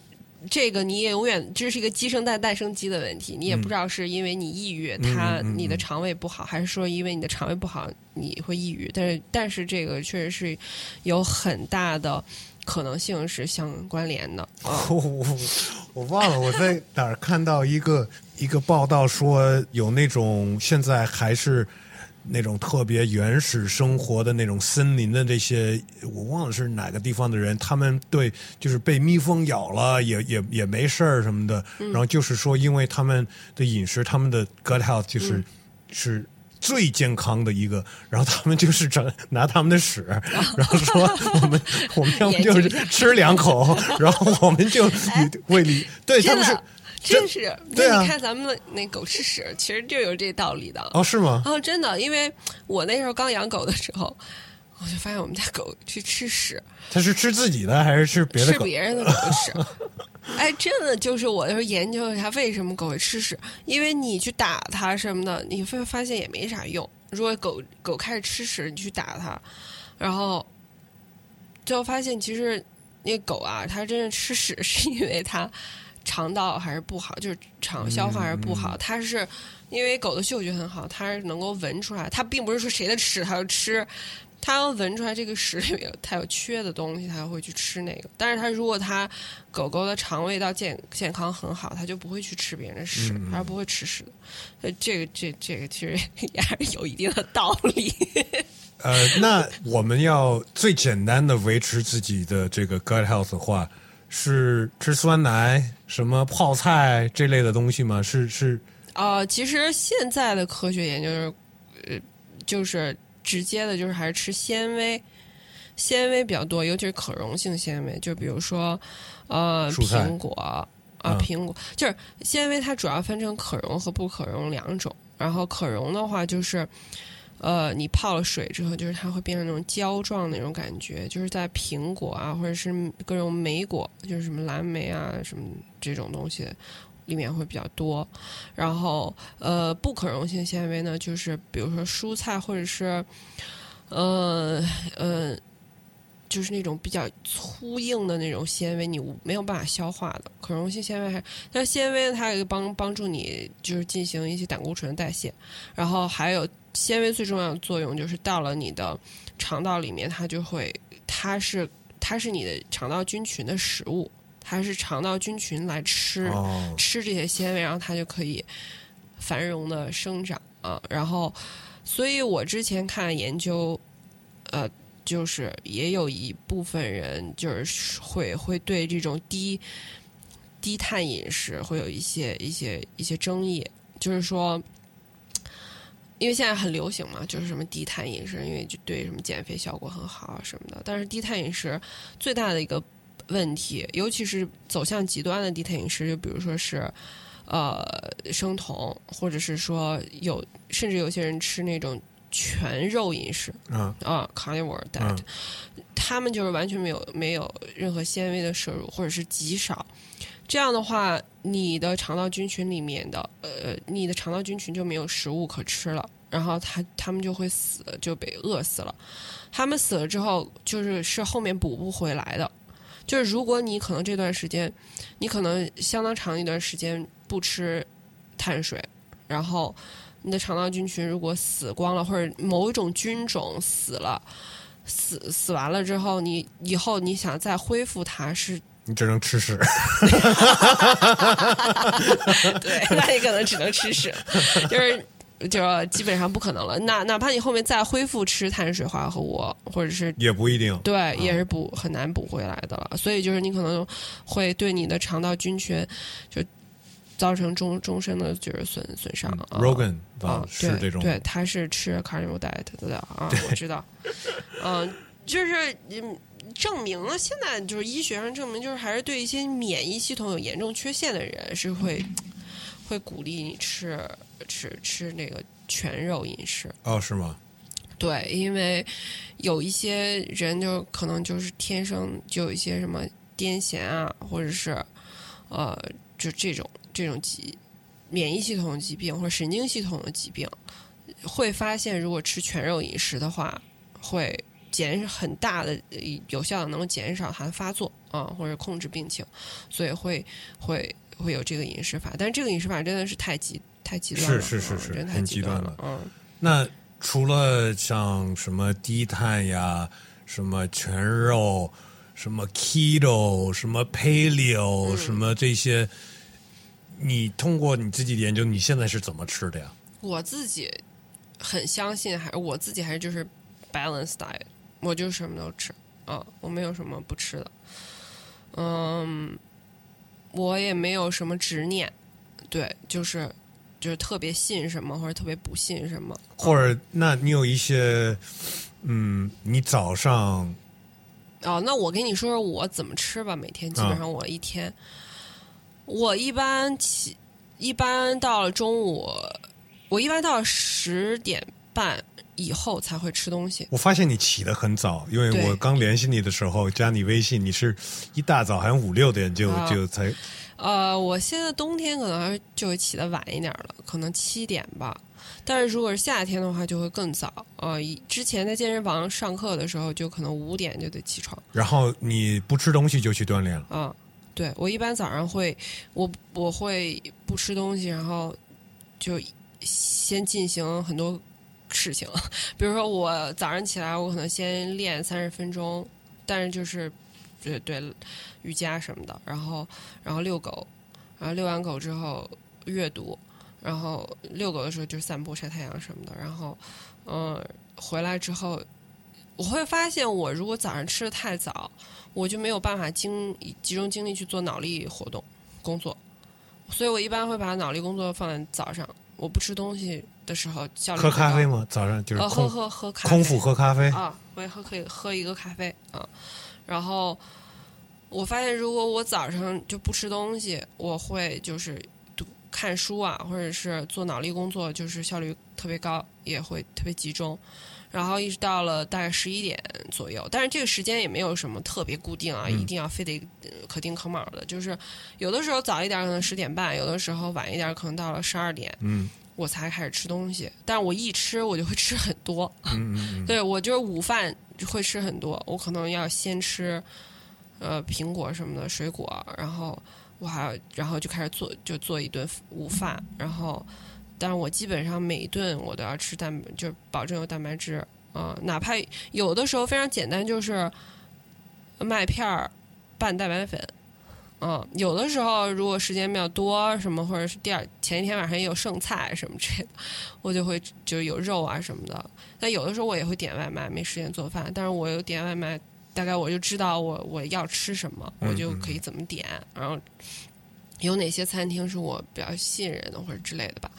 这个你也永远这是一个鸡生蛋，蛋生鸡的问题，你也不知道是因为你抑郁，它嗯嗯你的肠胃不好，还是说因为你的肠胃不好你会抑郁？但是但是这个确实是有很大的可能性是相关联的 啊。我我忘了我在哪儿看到一个一个报道说有那种现在还是那种特别原始生活的那种森林的这些，我忘了是哪个地方的人，他们对就是被蜜蜂咬了也也也没事儿什么的，然后就是说因为他们的饮食，他们的 gut health 就是、是。最健康的一个，然后他们就是整拿他们的屎，然后说我们我们要不就是吃两口，然后我们就胃里对他们是的，真是，对啊那你看咱们那狗吃屎，其实就有这道理的。哦是吗？哦，真的，因为我那时候刚养狗的时候，我就发现我们家狗去吃屎，它是吃自己的还是吃别的狗？吃别人的狗的屎。哎，真的就是我就是研究一下为什么狗会吃屎，因为你去打它什么的，你会发现也没啥用。如果狗狗开始吃屎，你去打它，然后最后发现其实那狗啊，它真正吃屎是因为它肠道还是不好，就是肠消化还是不好。它是因为狗的嗅觉很好，它是能够闻出来，它并不是说谁的屎它就吃。它要闻出来这个屎里面有它有缺的东西，它会去吃那个。但是它如果它狗狗的肠胃道健健康很好，它就不会去吃别人的屎，它是不会吃屎的。呃，这个这这个其实也还是有一定的道理。呃，那我们要最简单的维持自己的这个 gut health 的话，是吃酸奶、什么泡菜这类的东西吗？是是呃，其实现在的科学研究是，呃，就是直接的，就是还是吃纤维，纤维比较多，尤其是可溶性纤维，就比如说呃苹果啊、嗯苹果，就是纤维它主要分成可溶和不可溶两种，然后可溶的话就是。呃，你泡了水之后，就是它会变成那种胶状那种感觉，就是在苹果啊，或者是各种莓果，就是什么蓝莓啊，什么这种东西里面会比较多。然后呃，不可溶性纤维呢，就是比如说蔬菜或者是呃呃，就是那种比较粗硬的那种纤维，你没有办法消化的。可溶性纤维还，但纤维它有一个帮帮助你就是进行一些胆固醇的代谢，然后还有纤维最重要的作用就是到了你的肠道里面，它就会它是它是你的肠道菌群的食物，它是肠道菌群来吃。哦，吃这些纤维，然后它就可以繁荣的生长啊。然后，所以我之前看研究，呃，就是也有一部分人就是会会对这种低低碳饮食会有一些一些一些争议，就是说。因为现在很流行嘛，就是什么低碳饮食，因为就对什么减肥效果很好啊什么的。但是低碳饮食最大的一个问题，尤其是走向极端的低碳饮食，就比如说是呃生酮，或者是说有甚至有些人吃那种全肉饮食嗯啊 carnivore diet，、他们就是完全没有没有任何纤维的摄入，或者是极少。这样的话，你的肠道菌群里面的呃，你的肠道菌群就没有食物可吃了，然后他他们就会死，就被饿死了。他们死了之后，就是是后面补不回来的。就是如果你可能这段时间，你可能相当长一段时间不吃碳水，然后你的肠道菌群如果死光了，或者某一种菌种死了，死死完了之后，你以后你想再恢复它是你只能吃屎。对，那你可能只能吃屎，就是就基本上不可能了。哪哪怕你后面再恢复吃碳水化合物，或者是也不一定。对，也是补很难补回来的了。所以就是你可能会对你的肠道菌群就造成终终身的就是损损伤。啊 Rogan 啊，是这种，对，他是吃 carnivore diet 的啊，我知道。嗯，就是嗯，证明了现在就是医学上证明，就是还是对一些免疫系统有严重缺陷的人是会会鼓励你吃吃吃那个全肉饮食。哦，是吗？对，因为有一些人就可能就是天生就有一些什么癫痫啊，或者是呃，就这种这种疾免疫系统的疾病或者神经系统的疾病，会发现如果吃全肉饮食的话，会减很大的有效的能够减少它的发作啊，或者控制病情，所以会会会有这个饮食法。但是这个饮食法真的是太极太极端了，是是是是，真太很极端了。嗯，那除了像什么低碳呀、什么全肉、什么 keto、什么 paleo、嗯什么这些，你通过你自己的研究，你现在是怎么吃的呀？我自己很相信，还我自己还是就是 balance diet，我就什么都吃啊，我没有什么不吃的。嗯，我也没有什么执念，对，就是就是特别信什么或者特别不信什么，或者，那你有一些，嗯，你早上哦，那我跟你说说我怎么吃吧。每天基本上我一天，我一般起，一般到了中午，我一般到十点半以后才会吃东西。我发现你起得很早，因为我刚联系你的时候加你微信，你是一大早好像五六点就、啊就才呃，我现在冬天可能还就会起得晚一点了，可能七点吧。但是如果是夏天的话，就会更早。呃，以之前在健身房上课的时候，就可能五点就得起床。然后你不吃东西就去锻炼了。啊，对我一般早上会，我我会不吃东西，然后就先进行很多事情，比如说我早上起来，我可能先练三十分钟，但是就是对对瑜伽什么的，然后然后遛狗，然后遛完狗之后阅读，然后遛狗的时候就散步晒太阳什么的，然后嗯、回来之后，我会发现我如果早上吃的太早。我就没有办法精集中精力去做脑力活动工作，所以我一般会把脑力工作放在早上。我不吃东西的时候，效率喝咖啡吗？早上就是呃，喝喝喝咖啡空腹喝咖啡。啊，我也喝可以喝一个咖啡啊。然后我发现，如果我早上就不吃东西，我会就是读看书啊，或者是做脑力工作，就是效率特别高，也会特别集中。然后一直到了大概十一点左右，但是这个时间也没有什么特别固定啊，嗯一定要非得呃可丁可卯的，就是有的时候早一点可能十点半，有的时候晚一点可能到了十二点，嗯我才开始吃东西。但是我一吃我就会吃很多，嗯嗯嗯，对我就是午饭会吃很多，我可能要先吃呃苹果什么的水果，然后我还要然后就开始做就做一顿午饭，然后但是我基本上每一顿我都要吃蛋，就是保证有蛋白质啊、哪怕有的时候非常简单，就是麦片儿拌蛋白粉。嗯，有的时候如果时间比较多，什么或者是第二前一天晚上也有剩菜什么之类的，我就会就是有肉啊什么的。但有的时候我也会点外卖，没时间做饭。但是我有点外卖，大概我就知道我我要吃什么，嗯我就可以怎么点，然后有哪些餐厅是我比较信任的或者之类的吧。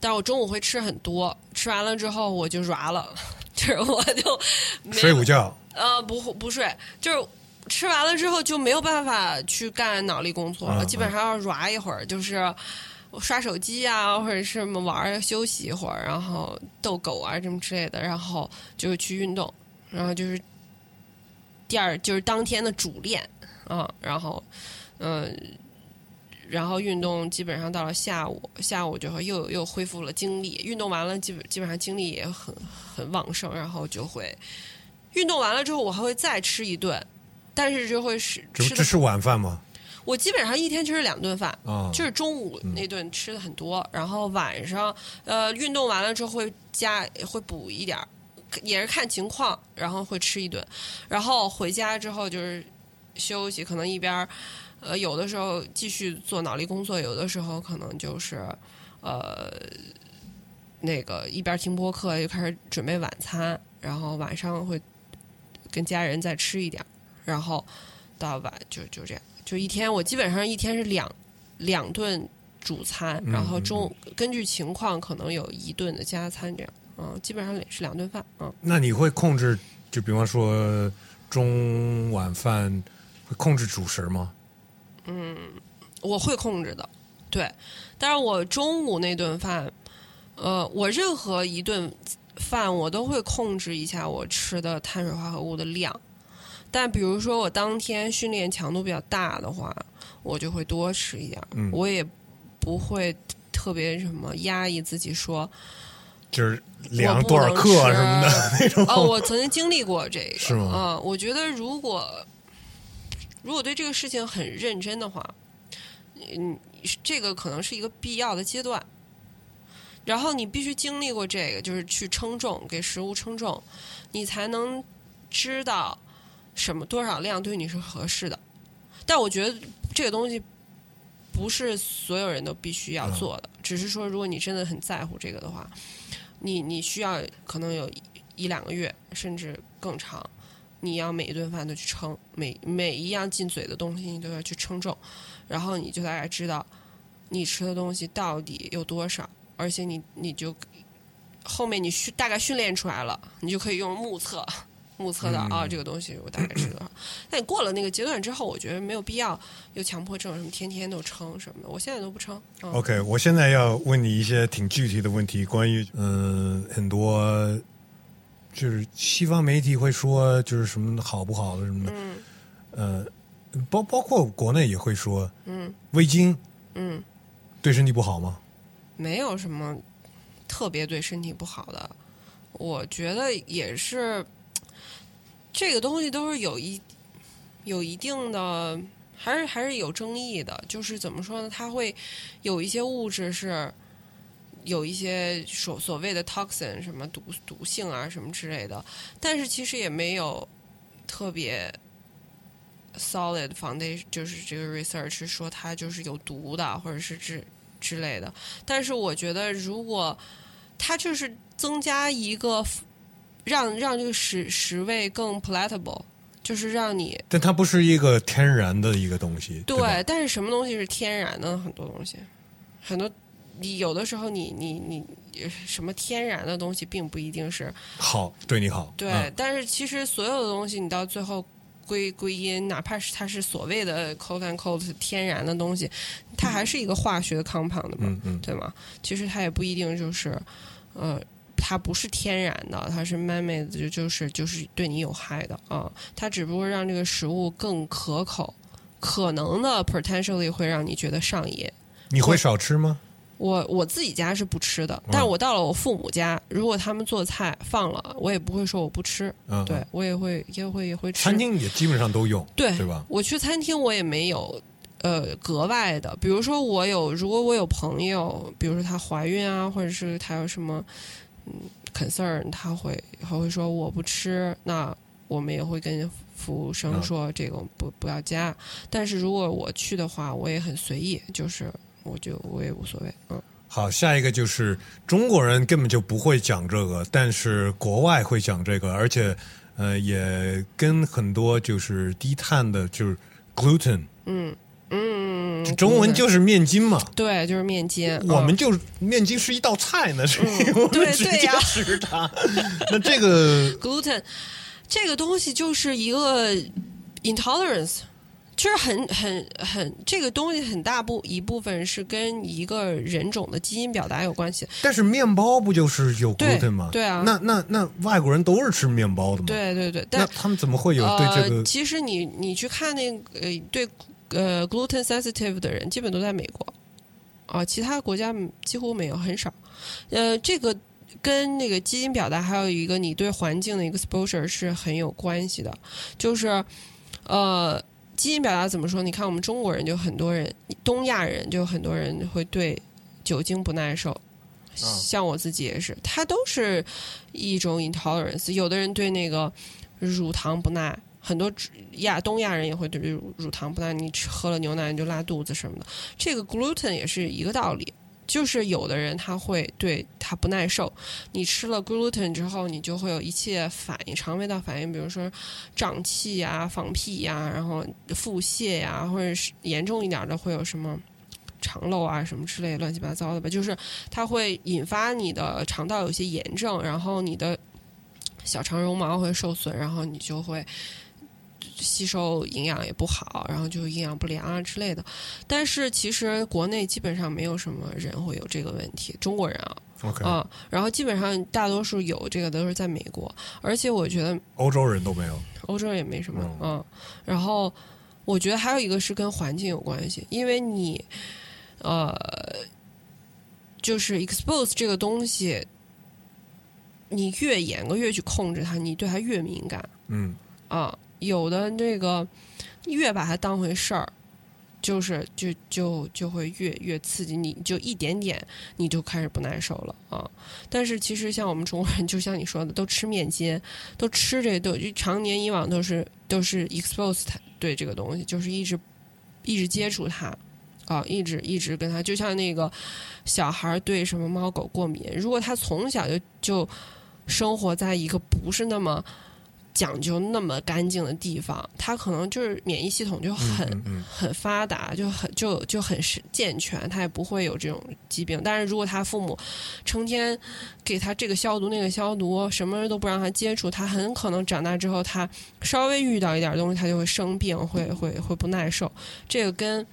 但是我中午会吃很多，吃完了之后我就软了，就是我就没睡午觉。呃，不不睡，就是吃完了之后就没有办法去干脑力工作了，嗯基本上要软一会儿，就是我刷手机啊，或者是什么玩儿休息一会儿，然后逗狗啊什么之类的，然后就去运动，然后就是第二就是当天的主练啊，然后嗯。然后运动基本上到了下午，下午就会又又恢复了精力。运动完了，基本基本上精力也很很旺盛，然后就会运动完了之后，我还会再吃一顿，但是就会是。这这是晚饭吗？我基本上一天就是两顿饭，啊，就是中午那顿吃的很多，然后晚上呃运动完了之后会加会补一点儿，也是看情况，然后会吃一顿，然后回家之后就是休息，可能一边儿呃有的时候继续做脑力工作，有的时候可能就是呃那个一边听播客又开始准备晚餐，然后晚上会跟家人再吃一点，然后到晚就就这样，就一天我基本上一天是两两顿主餐，然后中根据情况可能有一顿的加餐这样，嗯，基本上是两顿饭，嗯。那你会控制，就比方说中晚饭会控制主食吗？我会控制的，对。但是我中午那顿饭，呃，我任何一顿饭我都会控制一下我吃的碳水化合物的量。但比如说我当天训练强度比较大的话，我就会多吃一点。嗯我也不会特别什么压抑自己说，就是量多少克什么的那种。哦，我曾经经历过这个，是吗啊、我觉得如果如果对这个事情很认真的话，嗯，这个可能是一个必要的阶段。然后你必须经历过这个，就是去称重，给食物称重，你才能知道什么多少量对你是合适的。但我觉得这个东西不是所有人都必须要做的，只是说如果你真的很在乎这个的话，你你需要可能有一一两个月，甚至更长，你要每一顿饭都去称，每每一样进嘴的东西你都要去称重，然后你就大概知道你吃的东西到底有多少，而且你你就后面你训大概训练出来了，你就可以用目测。目测的啊，这个东西我大概吃多少。但你过了那个阶段之后，我觉得没有必要有强迫症，什么天天都称什么的。我现在都不称。嗯 OK，我现在要问你一些挺具体的问题，关于嗯、很多就是西方媒体会说就是什么好不好的什么的，嗯呃，包包括国内也会说嗯味精嗯，对身体不好吗？没有什么特别对身体不好的，我觉得也是，这个东西都是有一有一定的，还是还是有争议的。就是怎么说呢？它会有一些物质是有一些所所谓的 toxin 什么毒毒性啊什么之类的，但是其实也没有特别 solid foundation，就是这个 research 说它就是有毒的，或者是之之类的。但是我觉得，如果它就是增加一个让让这个食食味更 palatable，就是让你但它不是一个天然的一个东西，对吧但是什么东西是天然的？很多东西，很多你有的时候你你你什么天然的东西，并不一定是好对你好，对，嗯但是其实所有的东西，你到最后归归因，哪怕是它是所谓的 “quote and quote” 天然的东西，它还是一个化学的 compound 嘛，嗯嗯对吗？其实它也不一定就是，呃，它不是天然的，它是 man-made，的就就是就是对你有害的啊、它只不过让这个食物更可口，可能的 potentially 会让你觉得上瘾。你会少吃吗？我我自己家是不吃的，但是我到了我父母家，如果他们做菜放了，我也不会说我不吃，嗯，对，我也会也会也会吃。餐厅也基本上都用，对对吧？我去餐厅我也没有呃格外的，比如说我有，如果我有朋友，比如说她怀孕啊，或者是她有什么嗯 concern，她会她会说我不吃，那我们也会跟服务生嗯说这个不不要加。但是如果我去的话，我也很随意，就是我就我也无所谓，嗯。好，下一个就是中国人根本就不会讲这个，但是国外会讲这个，而且呃也跟很多就是低碳的，就是 gluten，嗯嗯，就中文就是面筋嘛。对，就是面筋。嗯我们就面筋是一道菜呢，是 我们对直接对呀吃它。那这个 gluten 这个东西就是一个 intolerance，就是很很很这个东西很大部一部分是跟一个人种的基因表达有关系。但是面包不就是有 gluten 吗？对啊那那那外国人都是吃面包的嘛？。对对对，那但他们怎么会有对这个呃，？其实你你去看那个呃对呃 gluten sensitive 的人，基本都在美国啊、其他国家几乎没有，很少。呃，这个跟那个基因表达还有一个你对环境的 exposure 是很有关系的，就是呃。基因表达怎么说？你看，我们中国人就很多人，东亚人就很多人会对酒精不耐受，像我自己也是，它都是一种 intolerance。有的人对那个乳糖不耐，很多亚东亚人也会对乳乳糖不耐，你吃喝了牛奶你就拉肚子什么的。这个 gluten 也是一个道理，就是有的人他会对他不耐受，你吃了 gluten 之后，你就会有一切反应，肠胃道反应，比如说胀气呀、放屁呀，然后腹泻呀，或者是严重一点的会有什么。肠漏啊，什么之类乱七八糟的吧，就是它会引发你的肠道有些炎症，然后你的小肠绒毛会受损，然后你就会吸收营养也不好，然后就营养不良啊之类的。但是其实国内基本上没有什么人会有这个问题，中国人啊，OK，、啊，然后基本上大多数有这个都是在美国，而且我觉得欧洲人都没有。欧洲也没什么，嗯嗯，然后我觉得还有一个是跟环境有关系，因为你，呃，就是 expose 这个东西，你越严格越去控制它，你对它越敏感嗯啊。有的这个越把它当回事儿，就是就就就会越越刺激你，就一点点你就开始不耐受了啊。但是其实像我们中国人，就像你说的，都吃面筋，都吃这都常年以往都是都是 expose 它对这个东西，就是一直一直接触它啊，一直一直跟它，就像那个小孩对什么猫狗过敏，如果他从小就就生活在一个不是那么。讲究那么干净的地方，他可能就是免疫系统就很、嗯嗯很发达，就很就就很是健全，他也不会有这种疾病。但是如果他父母成天给他这个消毒那个消毒，什么都不让他接触，他很可能长大之后，他稍微遇到一点东西，他就会生病，会会会不耐受。这个跟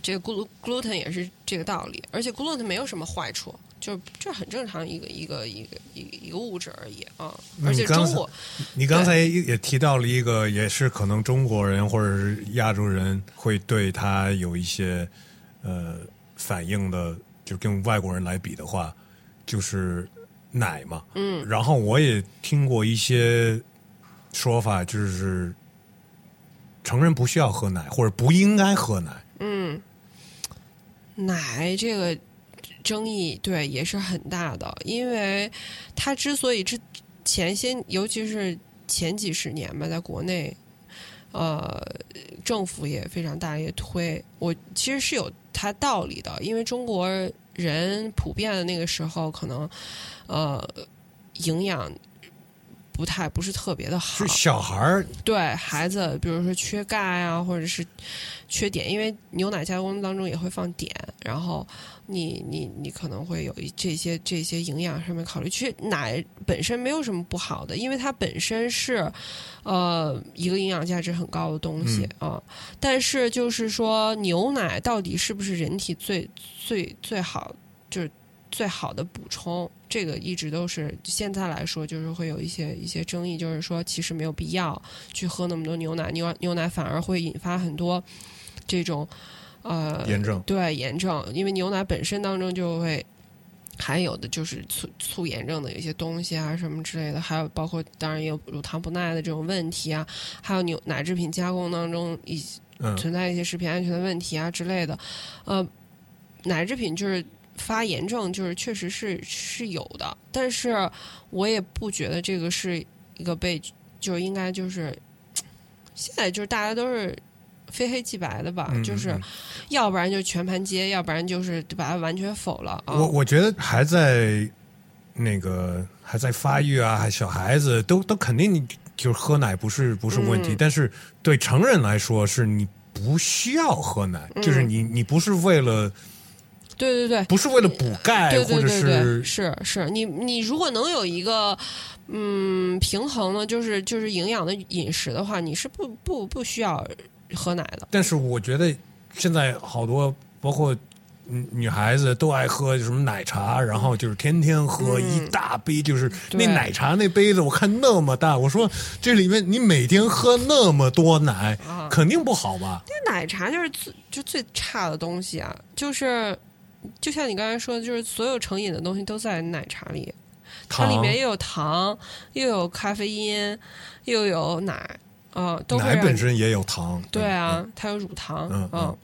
这个 glu gluten 也是这个道理，而且 gluten 没有什么坏处。就这很正常一个一个一个一个一个物质而已啊，而且中国你刚才也提到了一个，也是可能中国人或者是亚洲人会对他有一些呃反应的，就跟外国人来比的话，就是奶嘛。嗯然后我也听过一些说法，就是成人不需要喝奶，或者不应该喝奶。嗯，奶这个争议对也是很大的，因为它之所以之前些，尤其是前几十年吧，在国内，呃，政府也非常大力推，我其实是有它道理的，因为中国人普遍的那个时候可能，呃，营养。不太不是特别的好，是小孩儿对孩子，比如说缺钙啊，或者是缺碘，因为牛奶加工当中也会放碘，然后你你你可能会有一这些这些营养上面考虑。其实奶本身没有什么不好的，因为它本身是呃一个营养价值很高的东西啊、但是就是说牛奶到底是不是人体最最最好就是最好的补充？这个一直都是现在来说，就是会有一些一些争议，就是说其实没有必要去喝那么多牛奶，牛牛奶反而会引发很多这种呃炎症。对炎症，因为牛奶本身当中就会含有的就是促促炎症的一些东西啊什么之类的，还有包括当然也有乳糖不耐的这种问题啊，还有牛奶制品加工当中一嗯存在一些食品安全的问题啊之类的，呃，奶制品就是发炎症，就是确实是是有的，但是我也不觉得这个是一个被就应该就是现在就是大家都是非黑即白的吧，嗯就是嗯要不然就全盘接，要不然就是把它完全否了啊。我我觉得还在那个还在发育啊，还小孩子都都肯定就是喝奶不是不是问题，嗯。但是对成人来说是你不需要喝奶，嗯就是你你不是为了对对对，不是为了补钙对或者对对对，是是是，你你如果能有一个嗯平衡呢，就是就是营养的饮食的话，你是不不不需要喝奶的。但是我觉得现在好多包括。女女孩子都爱喝什么奶茶，然后就是天天喝嗯一大杯，就是那奶茶那杯子，我看那么大，我说这里面你每天喝那么多奶，啊肯定不好吧？那奶茶就是最就最差的东西啊，就是就像你刚才说的，就是所有成瘾的东西都在奶茶里，它里面又有糖，又有咖啡因，又有奶，啊、都会奶本身也有糖，对啊，它有乳糖，嗯嗯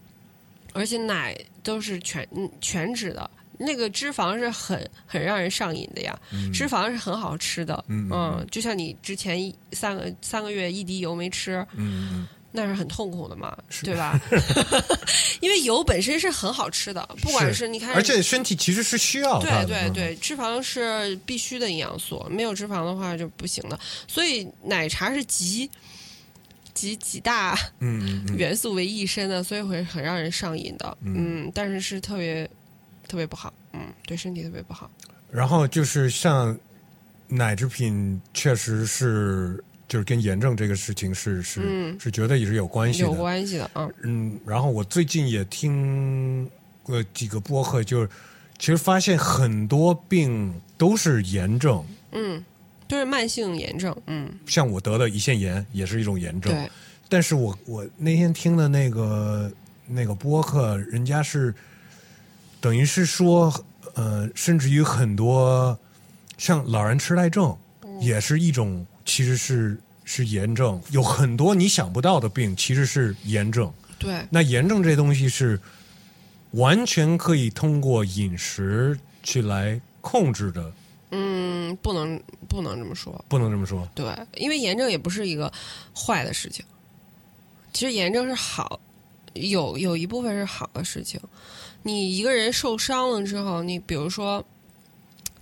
而且奶都是全嗯全脂的，那个脂肪是很很让人上瘾的呀，嗯，脂肪是很好吃的，嗯嗯就像你之前一三个三个月一滴油没吃，嗯嗯那是很痛苦的嘛，对吧？因为油本身是很好吃的，不管是你看，而且身体其实是需要对对对，脂肪是必须的营养素，没有脂肪的话就不行的。所以奶茶是集集几大嗯元素为一身的，所以会很让人上瘾的。嗯，但是是特别特别不好，嗯，对身体特别不好。然后就是像奶制品，确实是。就是跟炎症这个事情是是是觉得也是有关系的，有关系的啊。嗯，然后我最近也听过几个播客，就是其实发现很多病都是炎症，嗯，都是慢性炎症，嗯，像我得的胰腺炎也是一种炎症，对。但是我我那天听的那个那个播客，人家是等于是说，呃，甚至于很多像老人痴呆症也是一种。其实是是炎症，有很多你想不到的病，其实是炎症。对，那炎症这东西是完全可以通过饮食去来控制的。嗯，不能不能这么说，不能这么说。对，因为炎症也不是一个坏的事情。其实炎症是好，有有一部分是好的事情。你一个人受伤了之后，你比如说。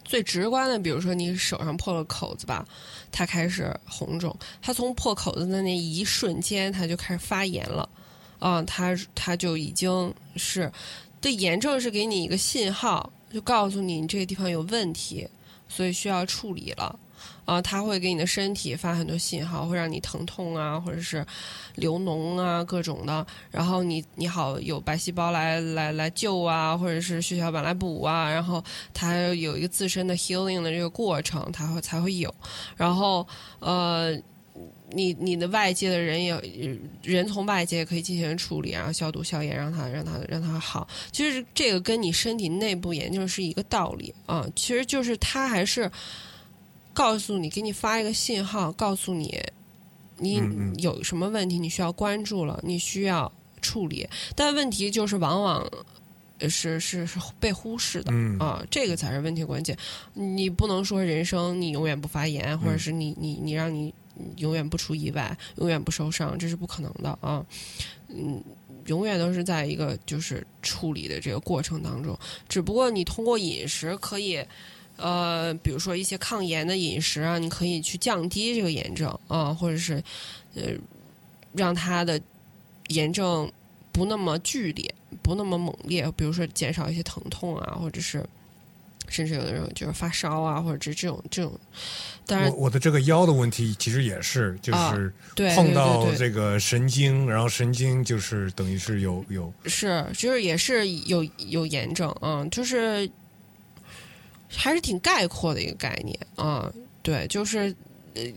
最直观的，比如说你手上破了口子吧，它开始红肿，它从破口子的那一瞬间，它就开始发炎了，啊，它它就已经是，对炎症是给你一个信号，就告诉你你这个地方有问题，所以需要处理了。啊，它会给你的身体发很多信号，会让你疼痛啊，或者是流脓啊，各种的。然后你你好有白细胞来来来救啊，或者是血小板来补啊。然后它有一个自身的 healing 的这个过程，它会才会有。然后呃，你你的外界的人也人从外界也可以进行处理，然后消毒消炎，让它让它让它好。其实这个跟你身体内部研究是一个道理啊，其实就是它还是。告诉你，给你发一个信号，告诉你你有什么问题，你需要关注了，你需要处理。但问题就是，往往是是是被忽视的啊，这个才是问题关键。你不能说人生你永远不发言，或者是你你你让你永远不出意外，永远不受伤，这是不可能的啊。嗯，永远都是在一个就是处理的这个过程当中，只不过你通过饮食可以。呃，比如说一些抗炎的饮食啊，你可以去降低这个炎症啊，或者是呃，让它的炎症不那么剧烈，不那么猛烈。比如说减少一些疼痛啊，或者是甚至有的人就是发烧啊，或者这这种这种。当然，我的这个腰的问题其实也是，就是碰到这个神经，然后神经就是等于是有有是，就是也是有有炎症，嗯，就是。还是挺概括的一个概念啊，对，就是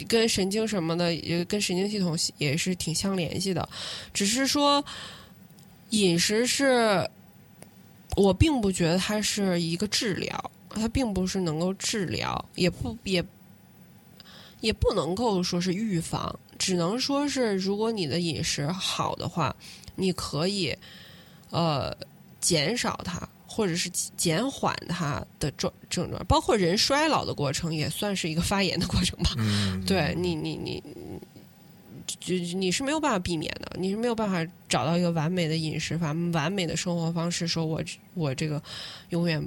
跟神经什么的，也跟神经系统也是挺相联系的。只是说饮食是，我并不觉得它是一个治疗，它并不是能够治疗，也不也也不能够说是预防，只能说是如果你的饮食好的话，你可以呃减少它。或者是减缓它的状症状，包括人衰老的过程，也算是一个发炎的过程吧。对你，你，你，就你是没有办法避免的，你是没有办法找到一个完美的饮食法、完美的生活方式，说我我这个永远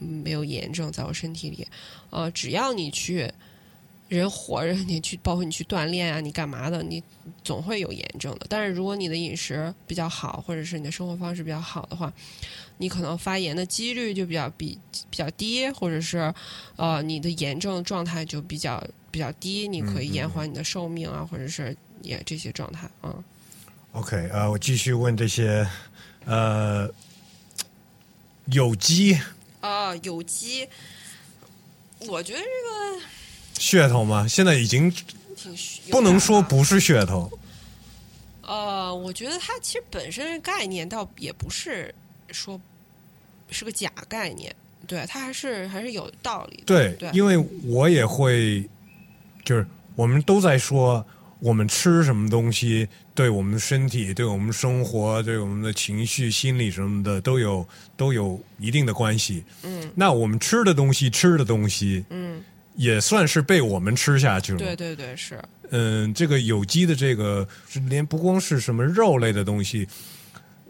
没有炎症在我身体里。呃，只要你去。人活着，你去包括你去锻炼啊，你干嘛的，你总会有炎症的。但是如果你的饮食比较好，或者是你的生活方式比较好的话，你可能发炎的几率就比较比比较低，或者是呃你的炎症状态就比较比较低，你可以延缓你的寿命啊，或者是也这些状态啊。OK，呃，我继续问这些，呃，有机啊，有机，我觉得这个。噱头嘛？现在已经不能说不是噱头。呃，我觉得它其实本身概念倒也不是说是个假概念，对它还是还是有道理的。对，因为我也会，就是我们都在说，我们吃什么东西对我们的身体、对我们生活、对我们的情绪、心理什么的都有都有一定的关系。嗯，那我们吃的东西、吃的东西，嗯。也算是被我们吃下去了。对对对，是。嗯，这个有机的这个，连不光是什么肉类的东西，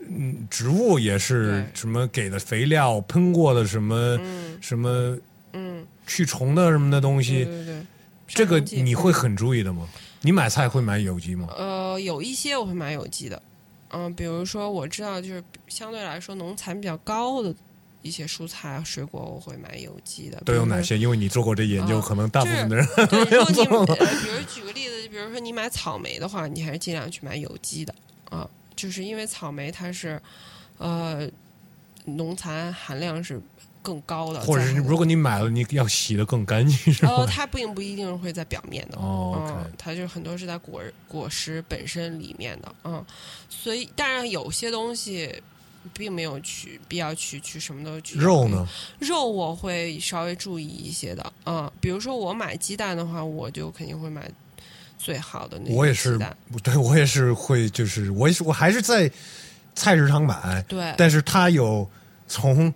嗯，植物也是什么给的肥料、喷过的什么什么，嗯，去虫的什么的东西。对对对，这个你会很注意的吗？你买菜会买有机吗？呃，有一些我会买有机的，嗯，比如说我知道就是相对来说农残比较高的。一些蔬菜水果我会买有机的，都有哪些？因为你做过这研究，可能大部分的人没 有做。比如举个例子，比如说你买草莓的话，你还是尽量去买有机的啊，就是因为草莓它是呃农残含量是更高的，或者是如果你买了，你要洗的更干净，是吧？它并不一定会在表面的哦，它就很多是在果果实本身里面的，嗯，所以当然有些东西。并没有去必要去去什么都去肉呢？肉我会稍微注意一些的，嗯，比如说我买鸡蛋的话，我就肯定会买最好的那我也是，对我也是会，就是我也是我还是在菜市场买，对，但是它有从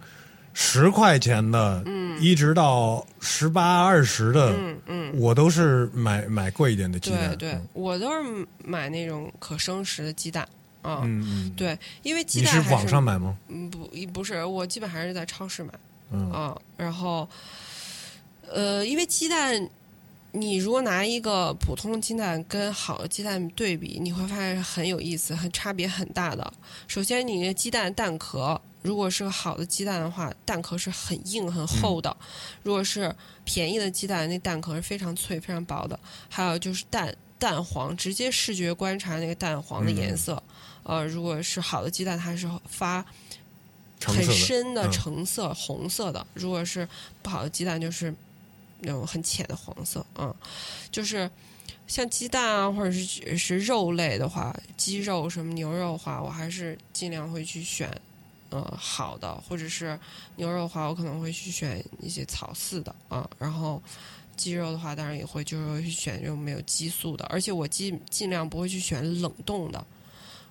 十块钱的，嗯，一直到十八二十的，嗯嗯，我都是买买贵一点的鸡蛋，对，我都是买那种可生食的鸡蛋。嗯嗯，对，因为鸡蛋你是网上买吗？嗯，不，不是，我基本还是在超市买。嗯啊，然后，呃，因为鸡蛋，你如果拿一个普通鸡蛋跟好的鸡蛋对比，你会发现很有意思，很差别很大的。首先，你那鸡蛋蛋壳，如果是个好的鸡蛋的话，蛋壳是很硬很厚的；如果是便宜的鸡蛋，那蛋壳是非常脆、非常薄的。还有就是蛋蛋黄，直接视觉观察那个蛋黄的颜色。呃，如果是好的鸡蛋，它是发很深的橙色、红色的；如果是不好的鸡蛋，就是那种很浅的黄色。嗯，就是像鸡蛋啊，或者是是肉类的话，鸡肉什么牛肉的话，我还是尽量会去选呃好的；或者是牛肉的话，我可能会去选一些草饲的啊。然后鸡肉的话，当然也会就是去选这种没有激素的，而且我尽尽量不会去选冷冻的。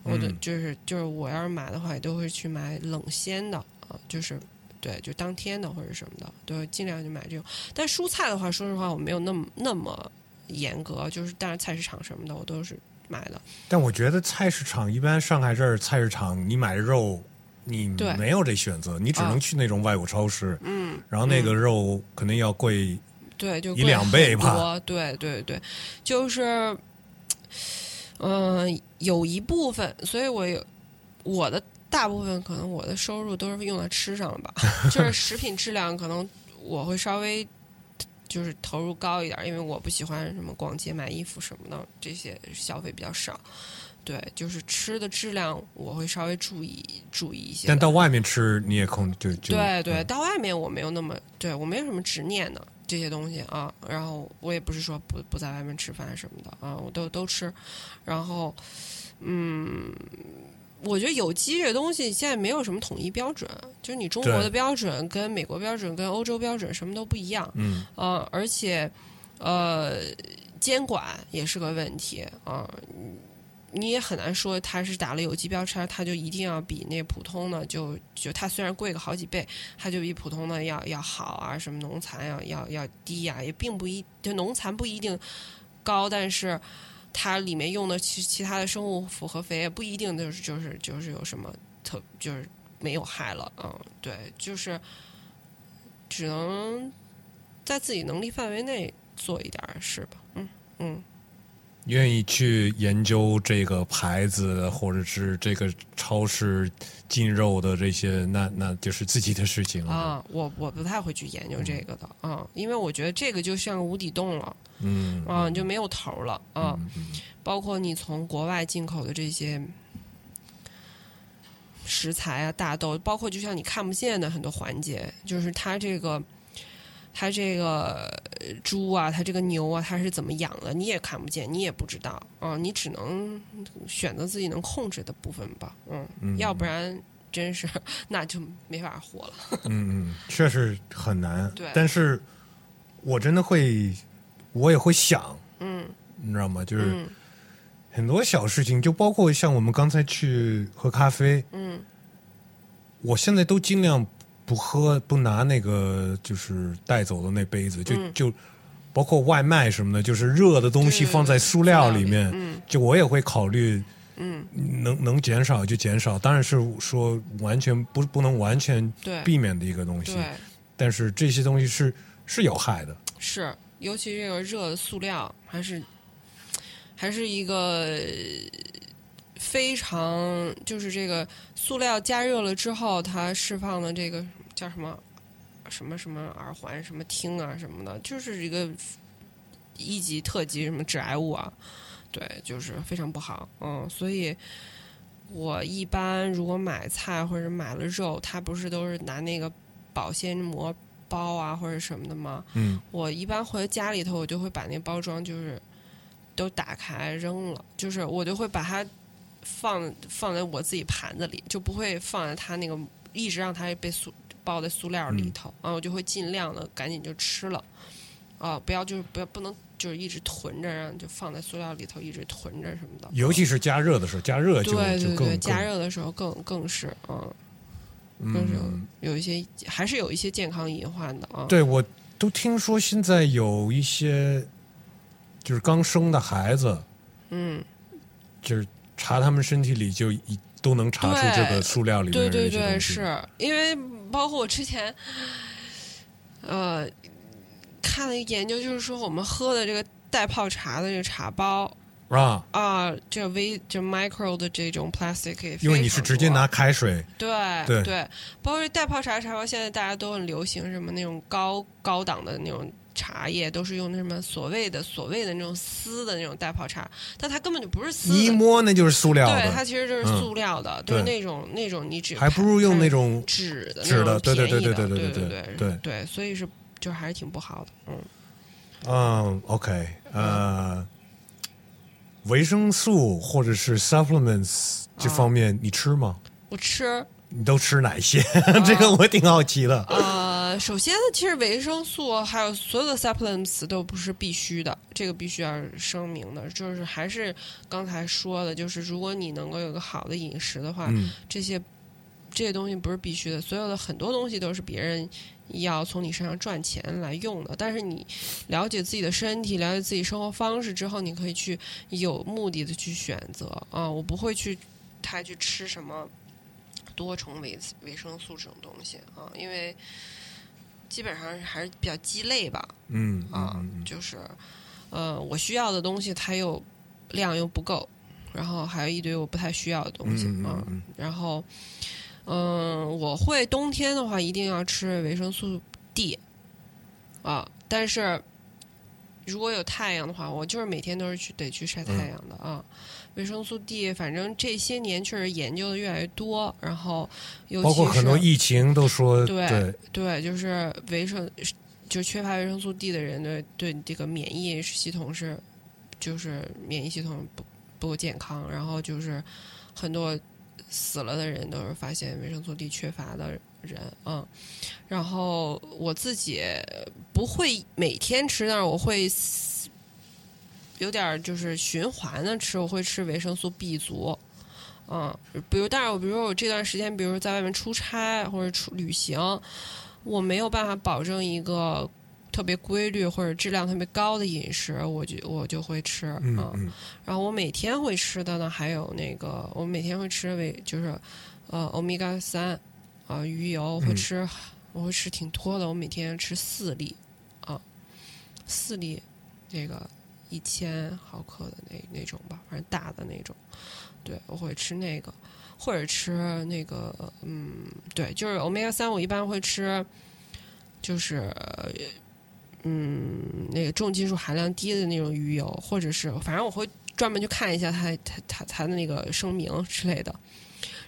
我的就是就是我要是买的话，也都会去买冷鲜的啊，就是对，就当天的或者什么的，都尽量就买这种。但蔬菜的话，说实话，我没有那么那么严格，就是但是菜市场什么的，我都是买的。但我觉得菜市场一般，上海这儿菜市场，你买肉，你没有这选择，你只能去那种外国超市。嗯，然后那个肉肯定要贵，对，就一两倍吧。对对对，就是。嗯，有一部分，所以我有我的大部分可能我的收入都是用在吃上了吧，就是食品质量可能我会稍微就是投入高一点，因为我不喜欢什么逛街买衣服什么的这些消费比较少。对，就是吃的质量我会稍微注意注意一些。但到外面吃你也控就就对对，到外面我没有那么对我没有什么执念的。这些东西啊，然后我也不是说不不在外面吃饭什么的啊，我都都吃。然后，嗯，我觉得有机这东西现在没有什么统一标准，就是你中国的标准跟美国标准跟欧洲标准什么都不一样。嗯，呃，而且呃，监管也是个问题啊。你也很难说它是打了有机标签，它就一定要比那普通的就就它虽然贵个好几倍，它就比普通的要要好啊？什么农残要要要低呀？也并不一，就农残不一定高，但是它里面用的其其他的生物复合肥也不一定就是就是就是有什么特就是没有害了。嗯，对，就是只能在自己能力范围内做一点事吧。嗯嗯。愿意去研究这个牌子，或者是这个超市进肉的这些，那那就是自己的事情了。啊，我我不太会去研究这个的啊，因为我觉得这个就像无底洞了，嗯，啊，就没有头了啊。包括你从国外进口的这些食材啊，大豆，包括就像你看不见的很多环节，就是它这个。它这个猪啊，它这个牛啊，它是怎么养的？你也看不见，你也不知道啊，你只能选择自己能控制的部分吧，嗯，要不然真是 那就没法活了。嗯嗯，确实很难。对，但是我真的会，我也会想，嗯，你知道吗？就是很多小事情，就包括像我们刚才去喝咖啡，嗯，我现在都尽量。不喝，不拿那个就是带走的那杯子，就就包括外卖什么的，就是热的东西放在塑料里面，嗯。就我也会考虑嗯，能能减少就减少，当然是说完全不不能完全避免的一个东西，但是这些东西是是有害的。是，尤其这个热的塑料，还是还是一个呃非常就是这个塑料加热了之后，它释放的这个叫什么什么什么耳环、什么听啊什么的，就是一个一级、特级什么致癌物啊，对，就是非常不好。嗯，所以我一般如果买菜或者买了肉，它不是都是拿那个保鲜膜包啊或者什么的吗？嗯我一般回家里头，我就会把那包装就是都打开扔了，就是我就会把它放放在我自己盘子里，就不会放在它那个一直让它被塑包在塑料里头，啊，我就会尽量的赶紧就吃了，啊，不要就是不要不能就是一直囤着，然后就放在塑料里头一直囤着什么的，尤其是加热的时候，加热就对对对，加热的时候更更是嗯。更是嗯，有一些还是有一些健康隐患的啊。对我都听说现在有一些就是刚生的孩子，嗯，就是查他们身体里就一都能查出这个塑料里面的对对对，是。因为包括我之前，呃，看了一个研究，就是说我们喝的这个带泡茶的这个茶包啊，啊，这微这 micro 的这种 plastic 因为你是直接拿开水，对对。对，包括带泡茶茶包，现在大家都很流行什么那种高高档的那种。茶叶都是用那什么所谓的所谓的那种丝的那种代泡茶，但它根本就不是丝你一，摸那就是塑料对，它其实就是嗯塑料的，就那种那种你只还不如用那种纸的纸的对对对对对对对对对对，所以是就还是挺不好的，嗯，嗯，OK，呃，维生素或者是 supplements 这方面你吃吗？我吃。你都吃哪些？这个我挺好奇的。呃，首先，其实维生素还有所有的 supplements 都不是必须的，这个必须要声明的，就是还是刚才说的，就是如果你能够有个好的饮食的话，嗯这些这些东西不是必须的，所有的很多东西都是别人要从你身上赚钱来用的。但是你了解自己的身体，了解自己生活方式之后，你可以去有目的的去选择啊。我不会去太去吃什么多重维维生素这种东西啊，因为基本上还是比较鸡肋吧。嗯啊，就是呃，我需要的东西它又量又不够，然后还有一堆我不太需要的东西嗯然后嗯、我会冬天的话一定要吃维生素 D 啊，但是如果有太阳的话，我就是每天都是去得去晒太阳的啊。维生素 D，反正这些年确实研究的越来越多，然后尤其包括很多疫情都说对对对，就是维生，就缺乏维生素 D 的人的对这个免疫系统是，就是免疫系统不不够健康，然后就是很多死了的人都是发现维生素 D 缺乏的人，嗯，然后我自己不会每天吃，但是我会有点儿就是循环的吃，我会吃维生素 B 族。嗯，比如，但是我比如说我这段时间，比如在外面出差或者出旅行，我没有办法保证一个特别规律或者质量特别高的饮食，我就我就会吃啊。嗯嗯然后我每天会吃的呢，还有那个我每天会吃维就是呃欧米伽三啊鱼油会嗯吃，我会吃挺多的，我每天吃四粒啊，四粒这个一千毫克的那那种吧，反正大的那种，对我会吃那个，或者吃那个嗯，对，就是欧米伽三，我一般会吃，就是。嗯，那个重金属含量低的那种鱼油，或者是反正我会专门去看一下它它它它的那个声明之类的，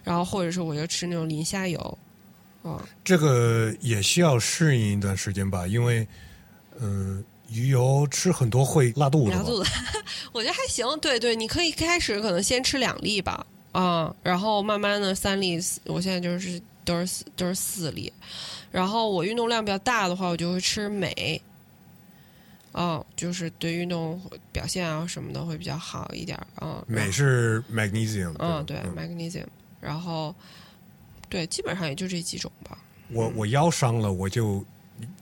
然后或者是我就吃那种磷虾油，啊、这个也需要适应一段时间吧，因为嗯、鱼油吃很多会拉肚子嘛。拉肚子，我觉得还行。对对，你可以开始可能先吃两粒吧，啊、然后慢慢的三粒，四我现在就是都是四都是四粒，然后我运动量比较大的话，我就会吃镁，啊、就是对运动表现啊什么的会比较好一点啊。镁后是 magnesium，嗯，对嗯，magnesium，然后对，基本上也就这几种吧。我我腰伤了，我就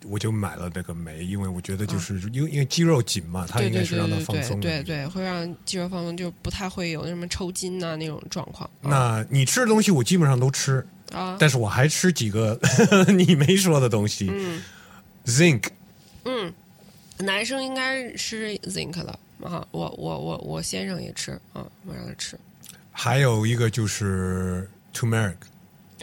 我就买了那个酶，因为我觉得就是、因为因为肌肉紧嘛，它对对应该是让它对对对放松的对对，会让肌肉放松，就不太会有什么抽筋呐、那种状况。啊那你吃的东西我基本上都吃，啊，但是我还吃几个 你没说的东西、嗯。Z i n c 嗯，男生应该吃 zinc 的啊，我我我我先生也吃啊，我让他吃。还有一个就是 turmeric，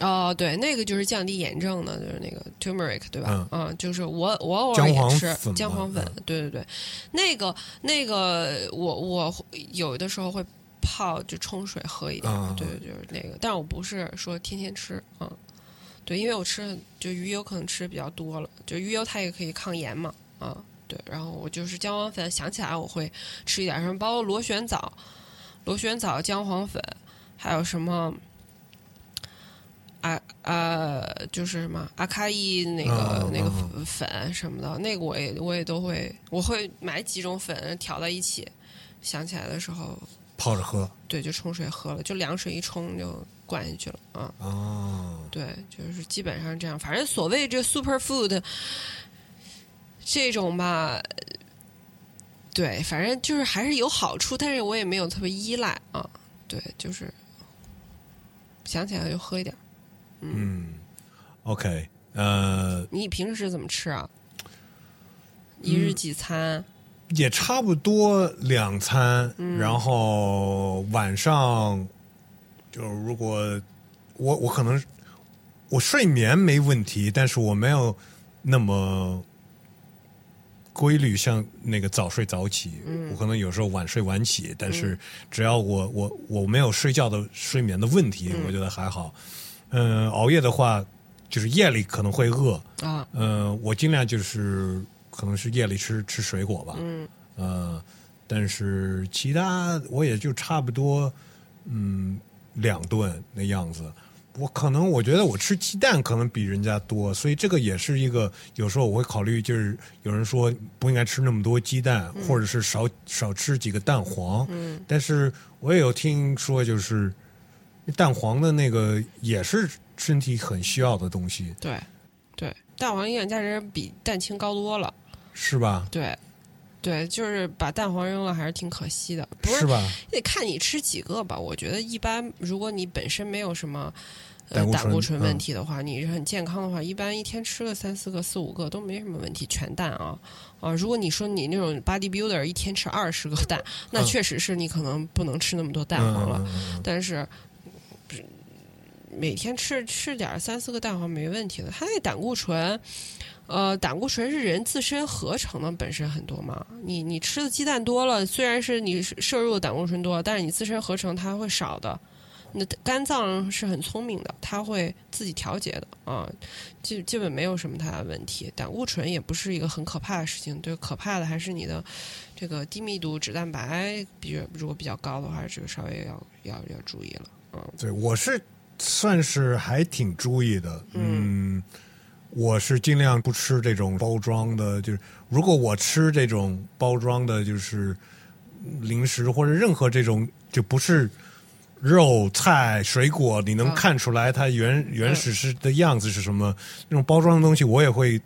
哦，对，那个就是降低炎症的，就是那个 turmeric，对吧？啊，就是我我偶尔也吃姜黄粉，对对对，那个那个我我有的时候会泡就冲水喝一点，啊对，就是那个，但是我不是说天天吃嗯，对，因为我吃就鱼油可能吃的比较多了，就鱼油它也可以抗炎嘛，啊，对，然后我就是姜黄粉，想起来我会吃一点，什么包括螺旋藻、螺旋藻姜黄粉，还有什么。啊啊，就是什么阿卡伊那个、嗯那个嗯粉什么的，那个我也我也都会，我会买几种粉调到一起，想起来的时候，泡着喝对，就冲水喝了，就凉水一冲就灌下去了啊。哦，对，就是基本上这样。反正所谓这 super food 这种吧，呃对，反正就是还是有好处，但是我也没有特别依赖啊。对，就是想起来就喝一点。嗯，OK，呃，你平时怎么吃啊？一日几餐？也差不多两餐，嗯。然后晚上就如果我我可能我睡眠没问题，但是我没有那么规律，像那个早睡早起，嗯。我可能有时候晚睡晚起，但是只要我我我没有睡觉的睡眠的问题，嗯。我觉得还好。嗯、熬夜的话，就是夜里可能会饿，啊，呃，我尽量就是可能是夜里吃吃水果吧，嗯。呃，但是其他我也就差不多，嗯，两顿那样子。我可能我觉得我吃鸡蛋可能比人家多，所以这个也是一个有时候我会考虑，就是有人说不应该吃那么多鸡蛋，或者是少少吃几个蛋黄。嗯。但是我也有听说，就是蛋黄的那个也是身体很需要的东西，对对，蛋黄营养价值比蛋清高多了。是吧？对对，就是把蛋黄扔了，还是挺可惜的。不是吧？得看你吃几个吧。我觉得一般，如果你本身没有什么呃胆固醇问嗯题的话，你是很健康的话，一般一天吃个三四个、四五个都没什么问题。全蛋啊啊！如果你说你那种 bodybuilder 一天吃二十个蛋，那嗯确实是你可能不能吃那么多蛋黄了。但是每天吃吃点三四个蛋黄没问题的。它那胆固醇，呃，胆固醇是人自身合成的，本身很多嘛。你你吃的鸡蛋多了，虽然是你摄入的胆固醇多，但是你自身合成它会少的。那肝脏是很聪明的，它会自己调节的啊，基基本没有什么太大问题。胆固醇也不是一个很可怕的事情，对，可怕的还是你的这个低密度脂蛋白，比如果比较高的话，这个稍微要要要注意了。嗯对，我是算是还挺注意的，嗯，我是尽量不吃这种包装的，就是如果我吃这种包装的，就是零食或者任何这种就不是肉菜水果，你能啊看出来它原原始是的样子是什么，那种包装的东西我也会。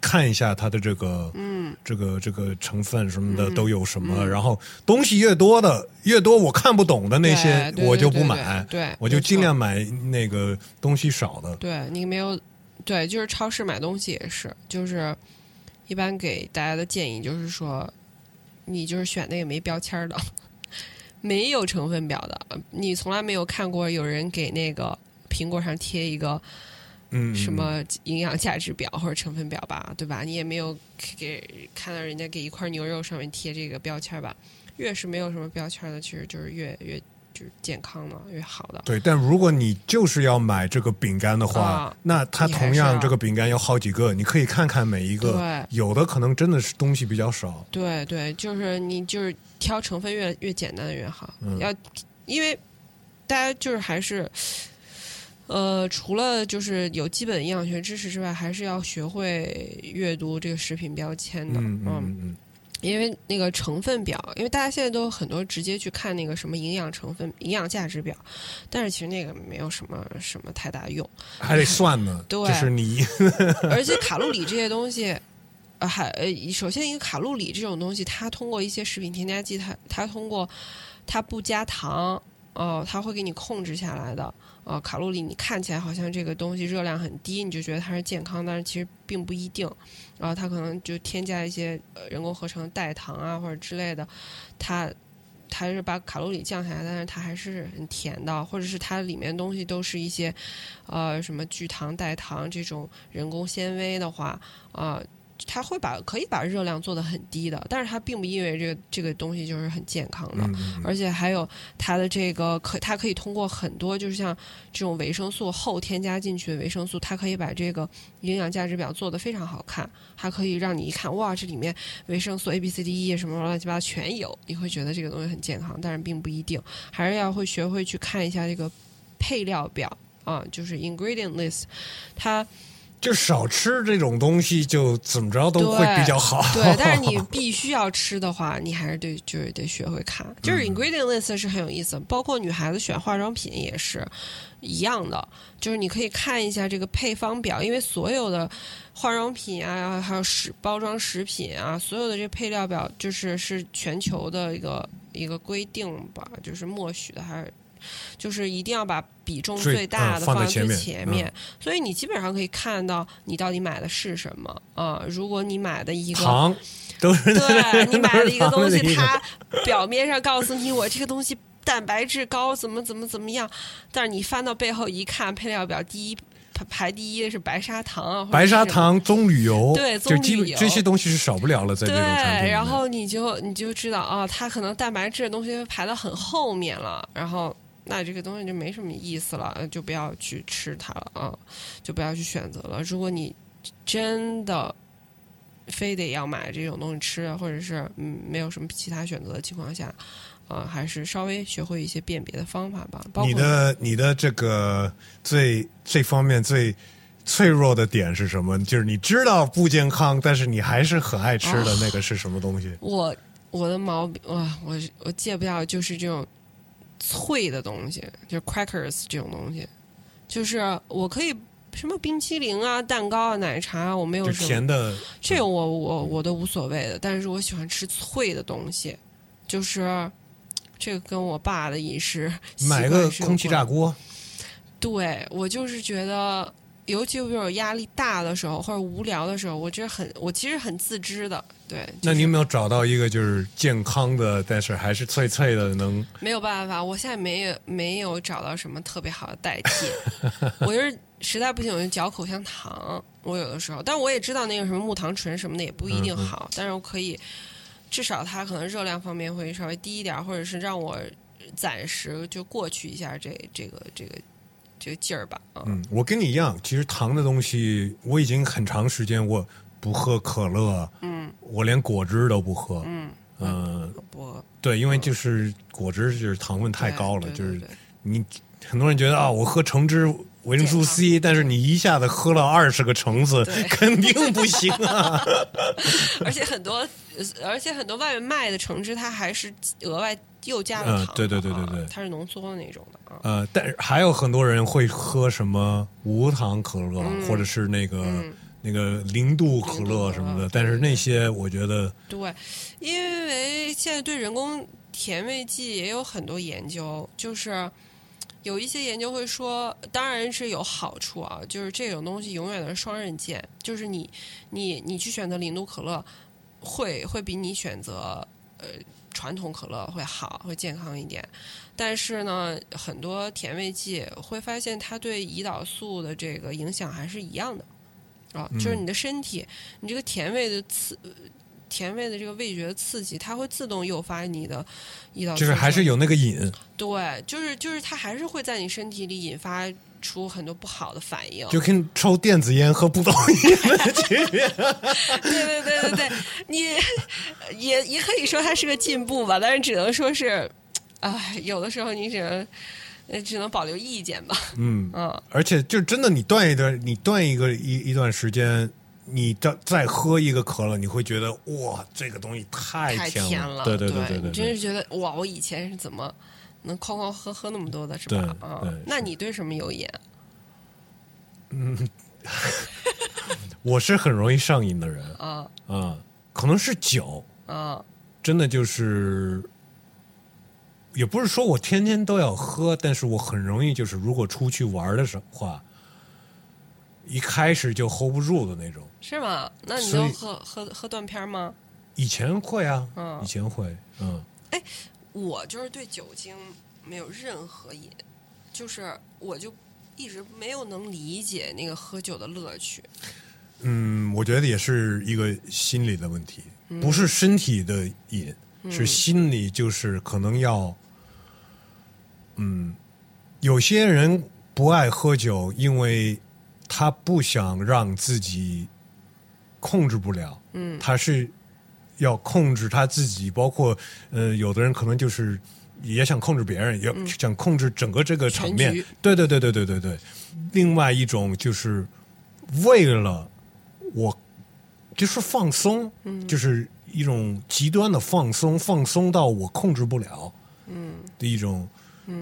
看一下它的这个，嗯，这个这个成分什么的嗯。都有什么，嗯。然后东西越多的越多我看不懂的那些我就不买，对，对我就尽量买那个东西少的。对你没有，对，就是超市买东西也是，就是一般给大家的建议就是说，你就是选那个没标签的，没有成分表的，你从来没有看过有人给那个苹果上贴一个嗯，什么营养价值表或者成分表吧，对吧？你也没有给看到人家给一块牛肉上面贴这个标签吧？越是没有什么标签的，其实就是越越就是健康的越好的。对，但如果你就是要买这个饼干的话，啊那它同样这个饼干有好几个，你可以看看每一个，对有的可能真的是东西比较少。对对，就是你就是挑成分越越简单的越好，嗯要因为大家就是还是。呃，除了就是有基本营养学知识之外，还是要学会阅读这个食品标签的。嗯嗯嗯因为那个成分表，因为大家现在都有很多直接去看那个什么营养成分、营养价值表，但是其实那个没有什么什么太大用，还得算呢。对就是你而且卡路里这些东西，呃，还呃，首先一个卡路里这种东西，它通过一些食品添加剂，它它通过它不加糖，哦、它会给你控制下来的。呃，卡路里你看起来好像这个东西热量很低，你就觉得它是健康，但是其实并不一定。然后它可能就添加一些人工合成的代糖啊或者之类的，它它是把卡路里降下来，但是它还是很甜的，或者是它里面东西都是一些呃什么聚糖、代糖这种人工纤维的话，啊、它会把可以把热量做得很低的，但是它并不意味着这个这个东西就是很健康的。嗯而且还有它的这个可，它可以通过很多，就是像这种维生素后添加进去的维生素，它可以把这个营养价值表做得非常好看，还可以让你一看，哇，这里面维生素 A、B、C、D、E 什么乱七八糟全有，你会觉得这个东西很健康，但是并不一定，还是要会学会去看一下这个配料表啊，就是 ingredient list，它就少吃这种东西，就怎么着都会比较好。对，但是你必须要吃的话，你还是得就是得学会看，就是 ingredient list 是很有意思，包括女孩子选化妆品也是一样的，就是你可以看一下这个配方表，因为所有的化妆品啊，还有食包装食品啊，所有的这配料表就是是全球的一个一个规定吧，就是默许的还是。就是一定要把比重最最大嗯的放在前面前面，所以你基本上可以看到你到底买的是什么啊、如果你买的一个糖都是对你买了一个东西它表面上告诉你我这个东西蛋白质高，怎么怎么怎么样，但是你翻到背后一看，配料表第一排排第一的是白砂糖啊，白砂。糖、棕榈油，对棕榈油这些东西是少不了了，在这对，种产品里面。然后你就你就知道啊，它可能蛋白质的东西排到很后面了，然后那这个东西就没什么意思了，就不要去吃它了啊，就不要去选择了。如果你真的非得要买这种东西吃，或者是嗯没有什么其他选择的情况下，啊，还是稍微学会一些辨别的方法吧。包括你的你的这个最这方面最脆弱的点是什么？就是你知道不健康，但是你还是很爱吃的那个是什么东西？我我的毛病哇，我我戒不掉就是这种脆的东西，就是 crackers 这种东西，就是我可以什么冰淇淋啊、蛋糕啊、奶茶啊，我没有就什么甜的，这个我我我都无所谓的，但是我喜欢吃脆的东西，就是这个跟我爸的饮食 习买个空气炸关锅，对我就是觉得，尤其比如压力大的时候或者无聊的时候，我这很我其实很自知的，对。就是那你有没有找到一个就是健康的，但是还是脆脆的，能没有办法，我现在没有没有找到什么特别好的代替。我就是实在不行，我就嚼口香糖。我有的时候，但我也知道那个什么木糖醇什么的也不一定嗯好，但是我可以至少它可能热量方面会稍微低一点，或者是让我暂时就过去一下这这个这个这个劲儿吧。啊、嗯，我跟你一样，其实糖的东西我已经很长时间我不喝可乐，嗯。我连果汁都不喝，嗯，嗯、不。对，因为就是果汁就是糖分太高了，就是你很多人觉得啊，我喝橙汁维生素 C，但是你一下子喝了二十个橙子，肯定不行啊。而且很多，呃而且很多外面卖的橙汁，它还是额外又加了糖的、嗯对对对对对。啊它是浓缩的那种的啊。呃，但是还有很多人会喝什么无糖可乐，或者是那个、嗯。那个零度可乐什么的，但是那些我觉得对，因为现在对人工甜味剂也有很多研究，就是有一些研究会说，当然是有好处啊，就是这种东西永远都是双刃剑，就是你你你去选择零度可乐，会会比你选择呃传统可乐会好，会健康一点。但是呢，很多甜味剂会发现它对胰岛素的这个影响还是一样的啊，就是你的身体，你这个甜味的刺。甜味的这个味觉刺激，它会自动诱发你的胰岛素，就是还是有那个瘾，对，就是就是它还是会在你身体里引发出很多不好的反应。就跟抽电子烟和不抽烟的区别。对对对对对，你也也可以说它是个进步吧，但是只能说是，哎，有的时候你只能呃只能保留意见吧。嗯，嗯，而且就真的你断一段，你断一个一一段时间，你再再喝一个可乐，你会觉得哇，这个东西太太甜甜了，对对对对。对真是觉得哇，我以前是怎么能哐哐喝喝那么多的，是吧？啊那你对什么有瘾？嗯 我是很容易上瘾的人。啊。啊，可能是酒，啊。真的就是，也不是说我天天都要喝，但是我很容易就是，如果出去玩的时候话，一开始就 hold 不住的那种。是吗？那你就喝喝喝断片吗？以前会啊，嗯以前会，嗯哎我就是对酒精没有任何瘾，就是我就一直没有能理解那个喝酒的乐趣。嗯，我觉得也是一个心理的问题，不是身体的瘾，是心理，就是可能要，嗯，有些人不爱喝酒，因为他不想让自己控制不了，嗯他是要控制他自己，包括呃，有的人可能就是也想控制别人，也想控制整个这个场面。对对对对对对对。另外一种就是为了我，就是放松，就是一种极端的放松，放松到我控制不了，嗯的一种。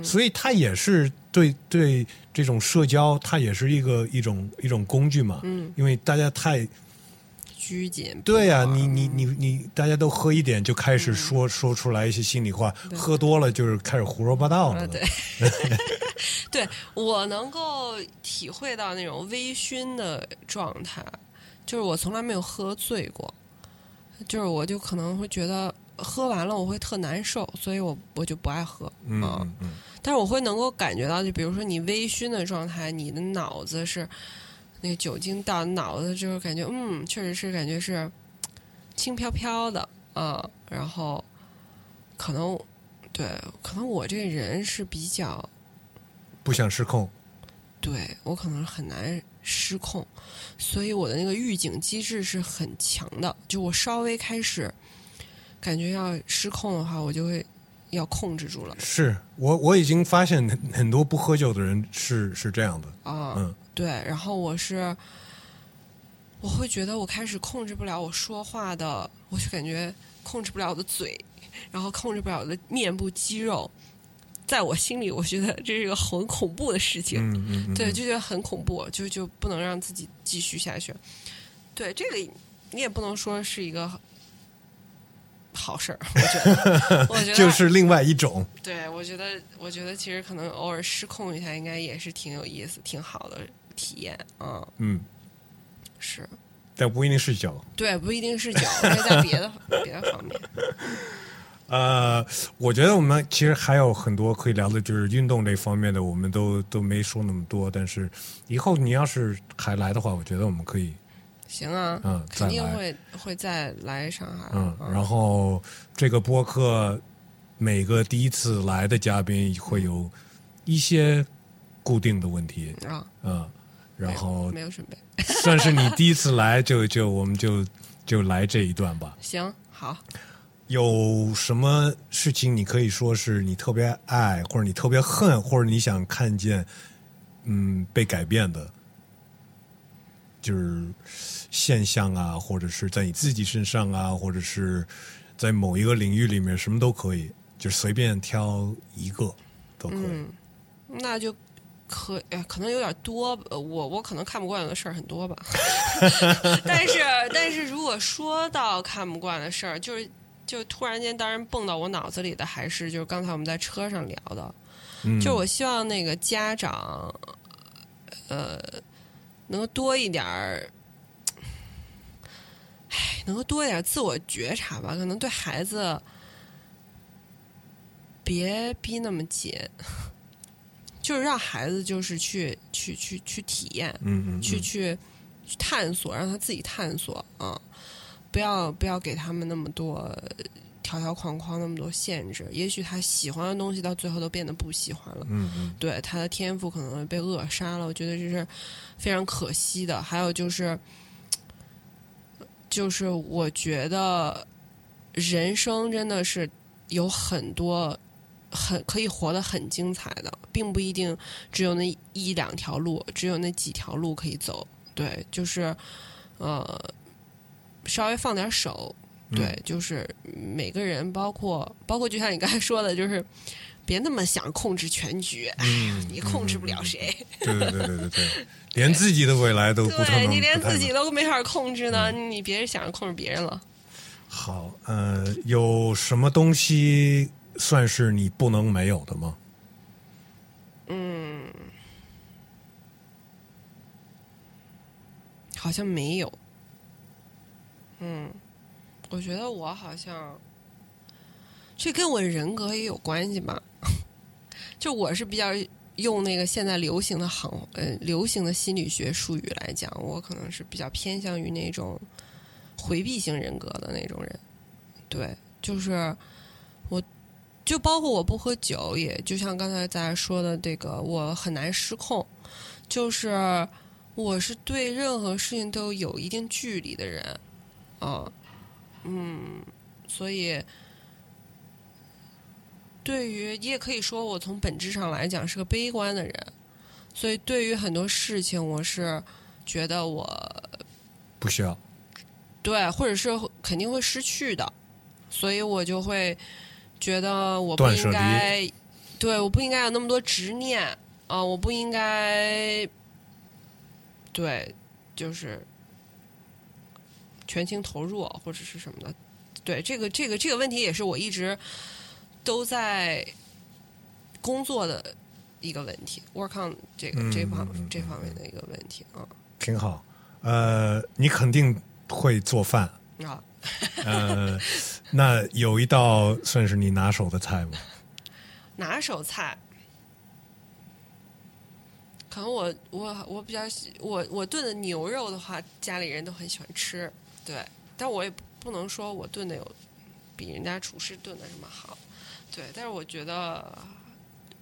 所以它也是对对这种社交，它也是一个一种一种工具嘛。嗯，因为大家太拘谨。对呀、你你你你，大家都喝一点就开始说、说出来一些心里话，喝多了就是开始胡说八道了。啊，对，对我能够体会到那种微醺的状态，就是我从来没有喝醉过，就是我就可能会觉得喝完了我会特难受，所以我我就不爱喝嗯啊。嗯嗯，但是我会能够感觉到，就比如说你微醺的状态，你的脑子是那个酒精到脑子就是，感觉嗯，确实是感觉是轻飘飘的啊，然后可能对，可能我这个人是比较不想失控。对我可能很难失控，所以我的那个预警机制是很强的。就我稍微开始感觉要失控的话，我就会要控制住了是我我已经发现很很多不喝酒的人是是这样的。啊。嗯对，然后我是我会觉得我开始控制不了我说话的，我就感觉控制不了我的嘴，然后控制不了我的面部肌肉。在我心里，我觉得这是一个很恐怖的事情。嗯嗯嗯，对，就觉得很恐怖，就就不能让自己继续下去。对，这个你也不能说是一个好事儿，我觉得，我觉得就是另外一种。对，我觉得，我觉得其实可能偶尔失控一下，应该也是挺有意思、挺好的体验。嗯，嗯，是但不一定是酒。对，不一定是酒，可以在别的 别的方面。呃，我觉得我们其实还有很多可以聊的，就是运动这方面的，我们都都没说那么多。但是以后你要是还来的话，我觉得我们可以，行啊，嗯肯定会会再来上海。嗯，然后这个播客每个第一次来的嘉宾会有一些固定的问题，啊，嗯，然后没有准备。算是你第一次来，就就我们就就来这一段吧。行，好，有什么事情你可以说是你特别爱，或者你特别恨，或者你想看见，嗯，被改变的，就是现象啊，或者是在你自己身上啊，或者是在某一个领域里面，什么都可以，就随便挑一个都可以。嗯，那就可哎，可能有点多，呃我我可能看不惯的事儿很多吧。但是但是如果说到看不惯的事儿，就是就突然间，当然蹦到我脑子里的还是就是刚才我们在车上聊的，嗯，就是我希望那个家长，呃，能够多一点儿。唉，能够多一点自我觉察吧，可能对孩子别逼那么紧，就是让孩子就是去去去去体验，嗯嗯，去去去探索，让他自己探索啊、不要不要给他们那么多条条框框，那么多限制。也许他喜欢的东西到最后都变得不喜欢了，嗯嗯对他的天赋可能被扼杀了。我觉得这是非常可惜的。还有就是，就是我觉得人生真的是有很多很可以活得很精彩的，并不一定只有那一两条路，只有那几条路可以走。对，就是呃，稍微放点手。嗯对，就是每个人，包括包括，就像你刚才说的，就是别那么想控制全局，嗯，你控制不了谁。对对对对对对，连自己的未来都不对你连自己都没法控制呢，嗯你别想着控制别人了。好。呃，有什么东西算是你不能没有的吗？嗯好像没有。嗯，我觉得我好像，这跟我人格也有关系吧。就我是比较用那个现在流行的行呃流行的心理学术语来讲，我可能是比较偏向于那种回避型人格的那种人。对，就是我，就包括我不喝酒，也就像刚才咱说的这个，我很难失控，就是。我是对任何事情都有一定距离的人，啊，嗯，所以对于你也可以说我从本质上来讲是个悲观的人，所以对于很多事情我是觉得我不需要。对，或者是肯定会失去的，所以我就会觉得我不应该，对，我不应该有那么多执念啊、我不应该，对，就是全情投入或者是什么的。对，这个这个这个问题也是我一直都在工作的一个问题，work on 这个、嗯这方这方面的一个问题啊挺好。呃，你肯定会做饭。啊。呃，那有一道算是你拿手的菜吗？拿手菜，可能我我我比较喜我我炖的牛肉的话，家里人都很喜欢吃，对，但我也不不能说我炖的有比人家厨师炖的什么好，对，但是我觉得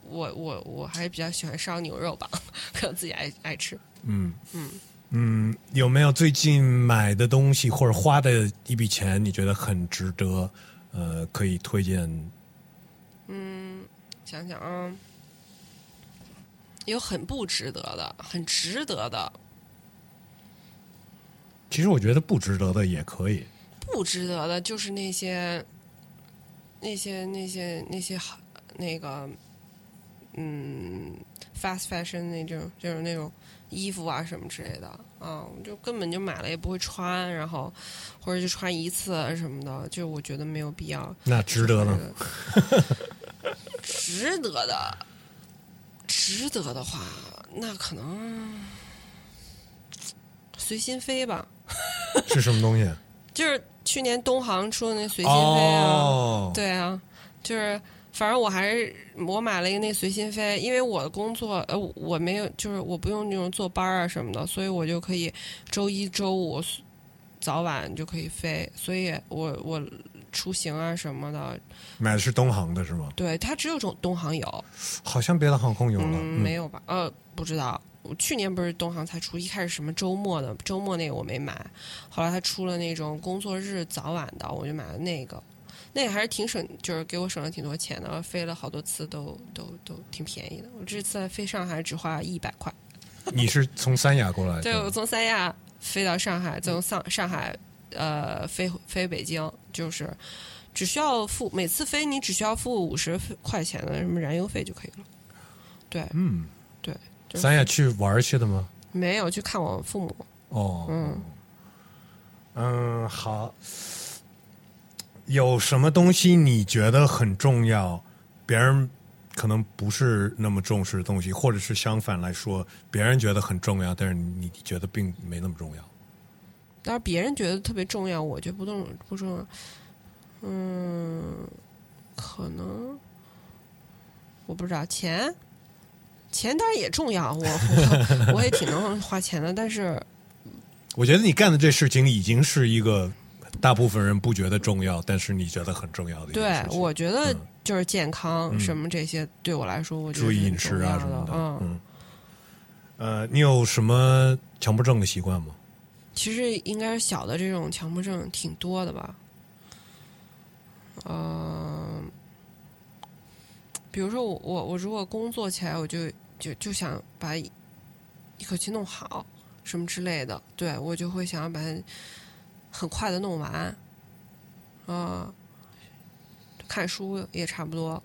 我我我还是比较喜欢烧牛肉吧，可能自己爱爱吃，嗯嗯嗯，有没有最近买的东西或者花的一笔钱，你觉得很值得？呃，可以推荐？嗯想想啊，有很不值得的，很值得的，其实我觉得不值得的也可以。不值得的就是那些那些那些那些好那个嗯，fast fashion 那种就是那种衣服啊什么之类的啊，我就根本就买了也不会穿，然后或者就穿一次啊什么的，就我觉得没有必要。那值得呢？值得的，值得的话，那可能随心飞吧。是什么东西？就是去年东航出的那随心飞啊，哦，对啊，就是反正我还是我买了一个那随心飞，因为我的工作呃我没有就是我不用那种坐班啊什么的，所以我就可以周一周五早晚就可以飞，所以我我出行啊什么的，买的是东航的是吗？对它只有种东航有，好像别的航空有了。嗯，没有吧？呃，不知道。我去年不是东航才出，一开始什么周末的，周末那个我没买，后来他出了那种工作日早晚的，我就买了那个，那个还是挺省，就是给我省了挺多钱的，飞了好多次都都都挺便宜的。我这次飞上海只花一百块，你是从三亚过来的？对我从三亚飞到上海，再从上上海呃飞飞北京，就是只需要付每次飞你只需要付五十块钱的什么燃油费就可以了。对，嗯，对，就是三亚去玩去的吗？没有去看我父母。哦，嗯嗯，好。有什么东西你觉得很重要，别人可能不是那么重视的东西，或者是相反来说，别人觉得很重要，但是你你觉得并没那么重要？但是别人觉得特别重要，我觉得不重不重要。嗯，可能我不知道钱，钱当然也重要，我我 我也挺能花钱的，但是我觉得你干的这事情已经是一个大部分人不觉得重要，但是你觉得很重要的一件对事情。我觉得嗯就是健康嗯什么这些，对我来说，我觉得注意饮食啊什么的。嗯，嗯。呃，你有什么强迫症的习惯吗？其实应该是小的这种强迫症挺多的吧。嗯、比如说我我我如果工作起来，我就就就想把一一口气弄好，什么之类的，对我就会想要把它很快的弄完。啊、看书也差不多。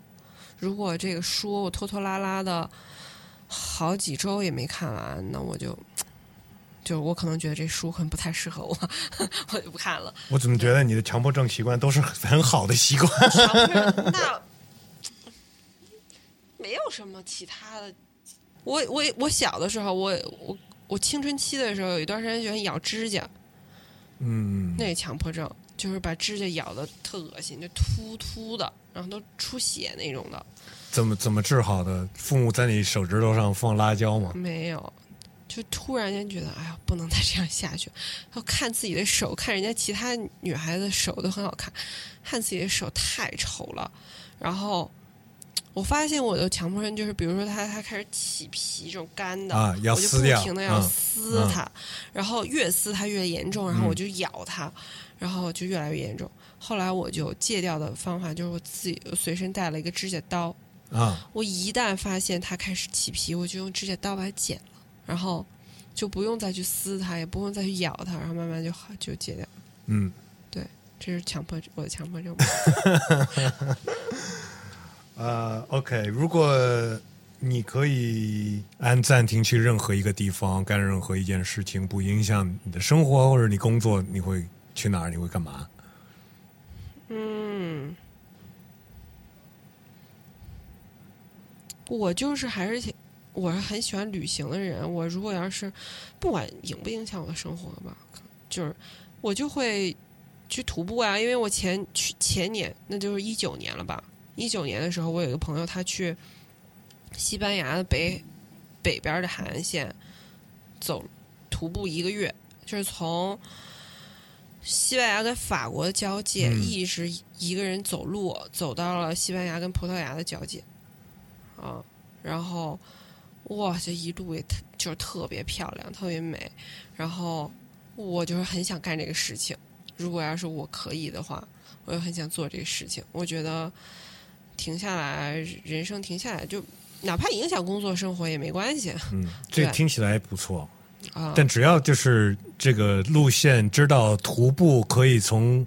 如果这个书我拖拖拉拉的好几周也没看完，那我就就我可能觉得这书可能不太适合我，我就不看了。我怎么觉得你的强迫症习惯都是很好的习惯？那没有什么其他的。我我我小的时候，我我我青春期的时候，有一段时间喜欢咬指甲，嗯，那个强迫症就是把指甲咬的特恶心，就突突的，然后都出血那种的。怎么怎么治好的？父母在你手指头上放辣椒吗？没有，就突然间觉得，哎呀，不能再这样下去。然后看自己的手，看人家其他女孩子手都很好看，看自己的手太丑了。然后我发现我的强迫症就是，比如说它它开始起皮这种干的，啊要我就不停的要嗯撕它，然后越撕它越严重，然后嗯我就咬它，然后就越来越严重。后来我就戒掉的方法就是我自己随身带了一个指甲刀。啊，我一旦发现它开始起皮，我就用指甲刀把它剪了，然后就不用再去撕它，也不用再去咬它，然后慢慢就好就戒掉。嗯，对这是强迫我的强迫症。呃，OK，如果你可以按暂停去任何一个地方干任何一件事情，不影响你的生活或者你工作，你会去哪儿？你会干嘛？嗯，我就是还是我是很喜欢旅行的人。我如果要是不管影不影响我的生活吧，就是我就会去徒步啊。因为我前去前年，那就是一九年了吧。一九年的时候，我有一个朋友，他去西班牙的北北边的海岸线走徒步一个月，就是从西班牙跟法国的交界，嗯一直一个人走路走到了西班牙跟葡萄牙的交界，啊，然后哇，这一路也特就是特别漂亮，特别美，然后我就是很想干这个事情。如果要是我可以的话，我也很想做这个事情。我觉得停下来，人生停下来，就哪怕影响工作生活也没关系嗯，这听起来不错。啊。但只要就是这个路线知道徒步可以从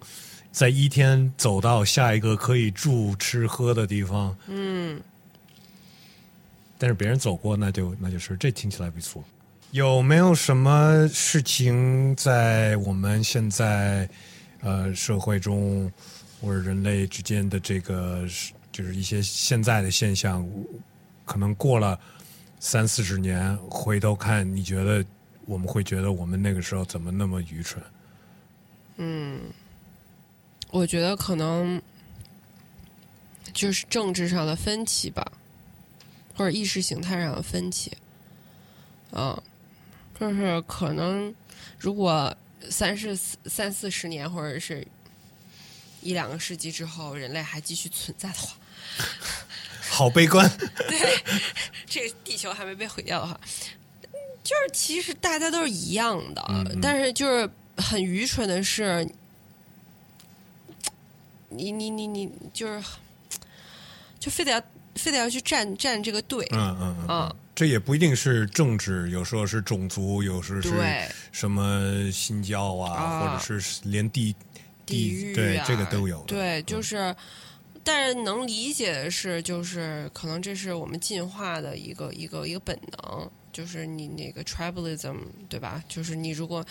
在一天走到下一个可以住吃喝的地方，嗯，但是别人走过，那就那就是这听起来不错。有没有什么事情在我们现在呃社会中或者人类之间的这个就是一些现在的现象，可能过了三四十年回头看，你觉得我们会觉得我们那个时候怎么那么愚蠢？嗯我觉得可能就是政治上的分歧吧，或者意识形态上的分歧。啊，就是可能如果三四三四十年，或者是一两个世纪之后，人类还继续存在的话，好悲观。对这个地球还没被毁掉的话，就是其实大家都是一样的，嗯嗯但是就是很愚蠢的是，你你你你就是就非得要非得要去站站这个队，嗯嗯嗯，啊，这也不一定是政治，有时候是种族，有时候是什么新教啊，啊或者是连地地域啊，对这个都有。对，就是。但是能理解的是，就是可能这是我们进化的一个一个一个本能，就是你那个 tribalism，对吧？就是你如果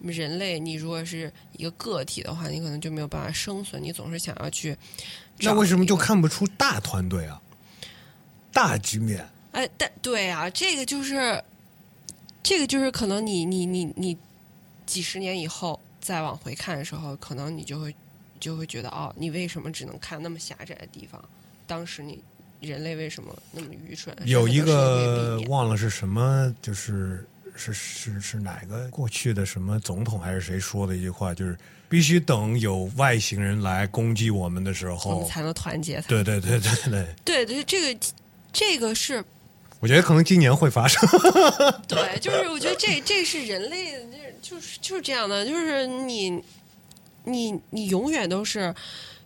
人类，你如果是一个个体的话，你可能就没有办法生存，你总是想要去。那为什么就？看不出大团队啊？大局面，哎，但对啊，这个就是，这个就是可能你你你你几十年以后再往回看的时候，可能你就会就会觉得哦，你为什么只能看那么狭窄的地方？当时你人类为什么那么愚蠢？有一个忘了是什么，就是是是是哪个过去的什么总统还是谁说的一句话，就是必须等有外星人来攻击我们的时候我们候，才能团结。对对对对对，对对，这个这个是我觉得可能今年会发生。对，就是我觉得这这是人类就是就是这样的，就是你你你永远都是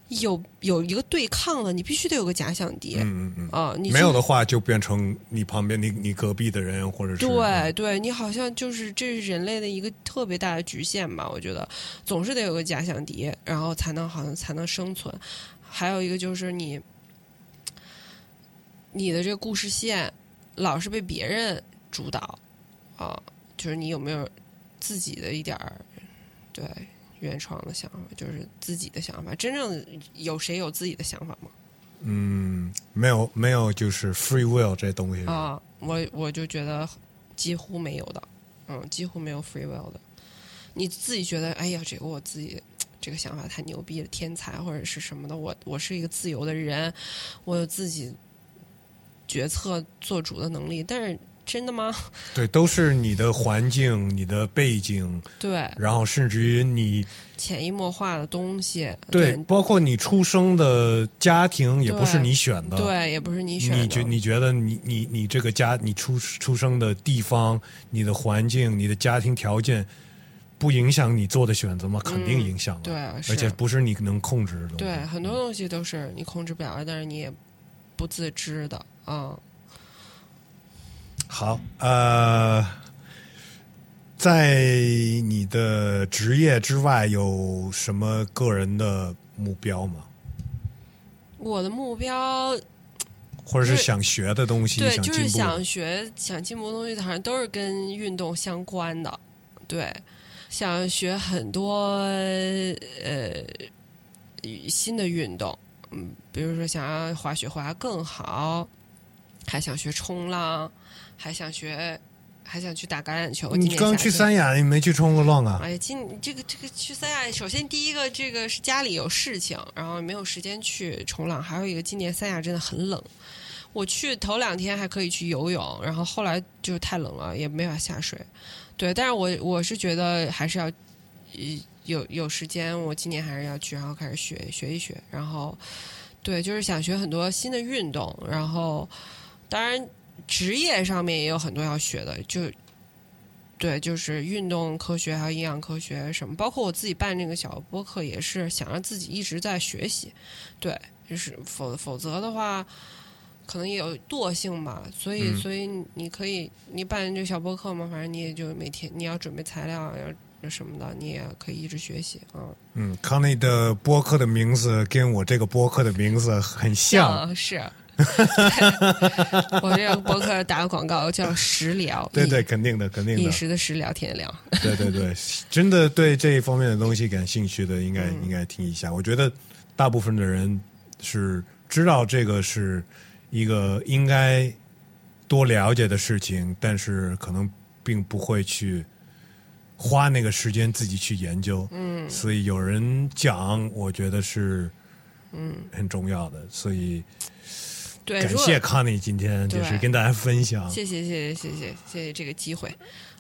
有有一个对抗的，你必须得有个假想敌。嗯嗯嗯，啊，你没有的话就变成你旁边你你隔壁的人，或者是对对，你好像就是这是人类的一个特别大的局限吧？我觉得总是得有个假想敌，然后才能好像才能生存。还有一个就是你你的这个故事线老是被别人主导啊，就是你有没有自己的一点儿对原创的想法，就是自己的想法？真正有谁有自己的想法吗？嗯，没有没有，就是 free will 这东西啊，我我就觉得几乎没有的，嗯，几乎没有 free will 的。你自己觉得，哎呀，这个我自己这个想法太牛逼了，天才或者是什么的，我我是一个自由的人，我有自己决策做主的能力，但是真的吗？对，都是你的环境、你的背景，对，然后甚至于你潜移默化的东西，对，包括你出生的家庭也不是你选的，对，也不是你选的。你觉你觉得你你你这个家你出出生的地方、你的环境、你的家庭条件。不影响你做的选择吗？肯定影响了，对，而且不是你能控制的。对，很多东西都是你控制不了，但是你也不自知的啊。好，呃，在你的职业之外，有什么个人的目标吗？我的目标，或者是想学的东西，对，就是想想学、想进步的东西，好像都是跟运动相关的，对。想学很多呃新的运动，嗯，比如说想要滑雪滑更好，还想学冲浪，还想学，还想去打橄榄球。你刚去三亚，你没去冲过浪啊？哎呀，今这个这个去三亚，首先第一个这个是家里有事情，然后没有时间去冲浪，还有一个今年三亚真的很冷。我去头两天还可以去游泳，然后后来就太冷了，也没法下水。对，但是我我是觉得还是要有有时间，我今年还是要去，然后开始学学一学，然后对，就是想学很多新的运动，然后当然职业上面也有很多要学的，就对，就是运动科学还有营养科学什么，包括我自己办这个小播客，也是想让自己一直在学习，对，就是否否则的话。可能也有惰性吧，所以所以你可以你办这小播客嘛，反正你也就每天你要准备材料要什么的，你也可以一直学习啊。嗯，康内的播客的名字跟我这个播客的名字很像，是。我这个博客打个广告叫食疗，对对，肯定的，肯定的。饮食的食疗，天聊。对对对，真的对这一方面的东西感兴趣的，应该应该听一下。我觉得大部分的人是知道这个是。一个应该多了解的事情，但是可能并不会去花那个时间自己去研究。嗯，所以有人讲，我觉得是嗯很重要的。所以，对，感谢康妮今天就是跟大家分享。谢谢谢谢谢谢谢谢这个机会。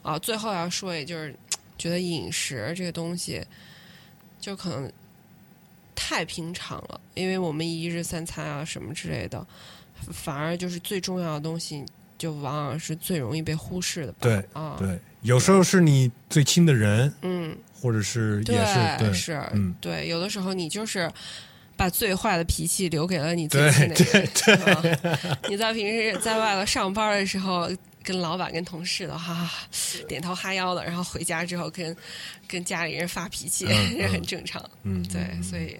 啊，最后要说，也就是 觉得饮食这个东西，就可能太平常了，因为我们一日三餐啊什么之类的。反而就是最重要的东西，就往往是最容易被忽视的。对啊，对，有时候是你最亲的人，嗯，或者是也是对，是，嗯，对，有的时候你就是把最坏的脾气留给了你最亲的人。你在平时在外头上班的时候，跟老板、跟同事的哈点头哈腰的，然后回家之后跟跟家里人发脾气，也很正常。嗯，对，所以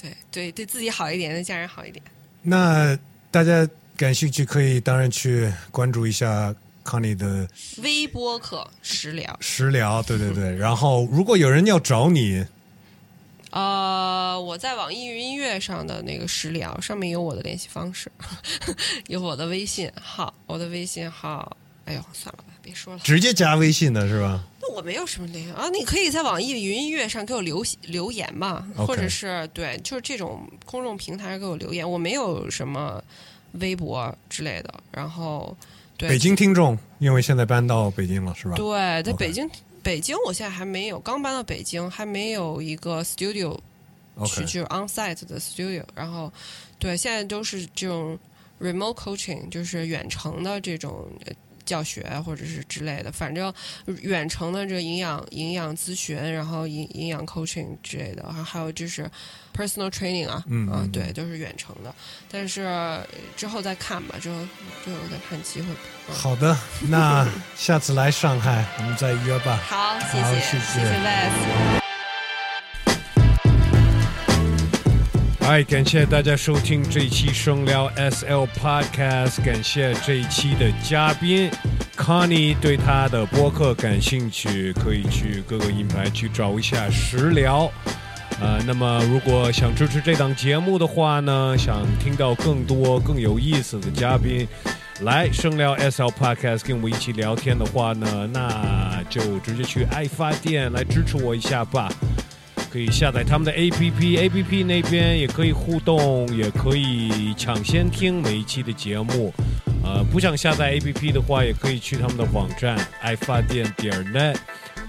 对对对自己好一点，对家人好一点。那。大家感兴趣可以当然去关注一下康妮的微播客食疗。食疗，对对对。然后，如果有人要找你，呃，我在网易云音乐上的那个食疗上面有我的联系方式，有我的微信号，我的微信号。哎呦，算了吧，别说了，直接加微信的是吧？那我没有什么联系啊，你可以在网易云音乐上给我留留言嘛，或者是对，就是这种公众平台给我留言，我没有什么微博之类的。然后，对北京听众，因为现在搬到北京了，是吧？对，在北京，北京我现在还没有，刚搬到北京，还没有一个 studio 去就是 on site 的 studio。然后，对，现在都是这种 remote coaching，就是远程的这种。教学或者是之类的，反正远程的这个营养营养咨询，然后营营养 coaching 之类的，还还有就是 personal training 啊，嗯啊，对，都是远程的。但是呃之后再看吧，之后之后再看机会。嗯好的，那下次来上海我们再约吧。好，谢好谢，谢谢谢 Wes。哎，感谢大家收听这一期声聊 SL Podcast，感谢这一期的嘉宾 Connie。对他的播客感兴趣，可以去各个品牌去找一下实聊。呃，那么如果想支持这档节目的话呢，想听到更多更有意思的嘉宾来声聊 SL Podcast 跟我们一起聊天的话呢，那就直接去爱发电来支持我一下吧。可以下载他们的 APP，APP 那边也可以互动，也可以抢先听每一期的节目。呃，不想下载 APP 的话，也可以去他们的网站爱发电点 net，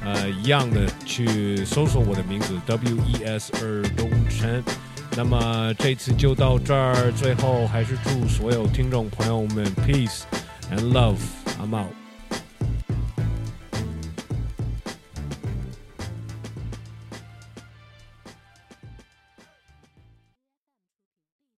呃，一样的去搜索我的名字 W E S 尔东辰。那么这次就到这儿，最后还是祝所有听众朋友们 peace and love，I'm out。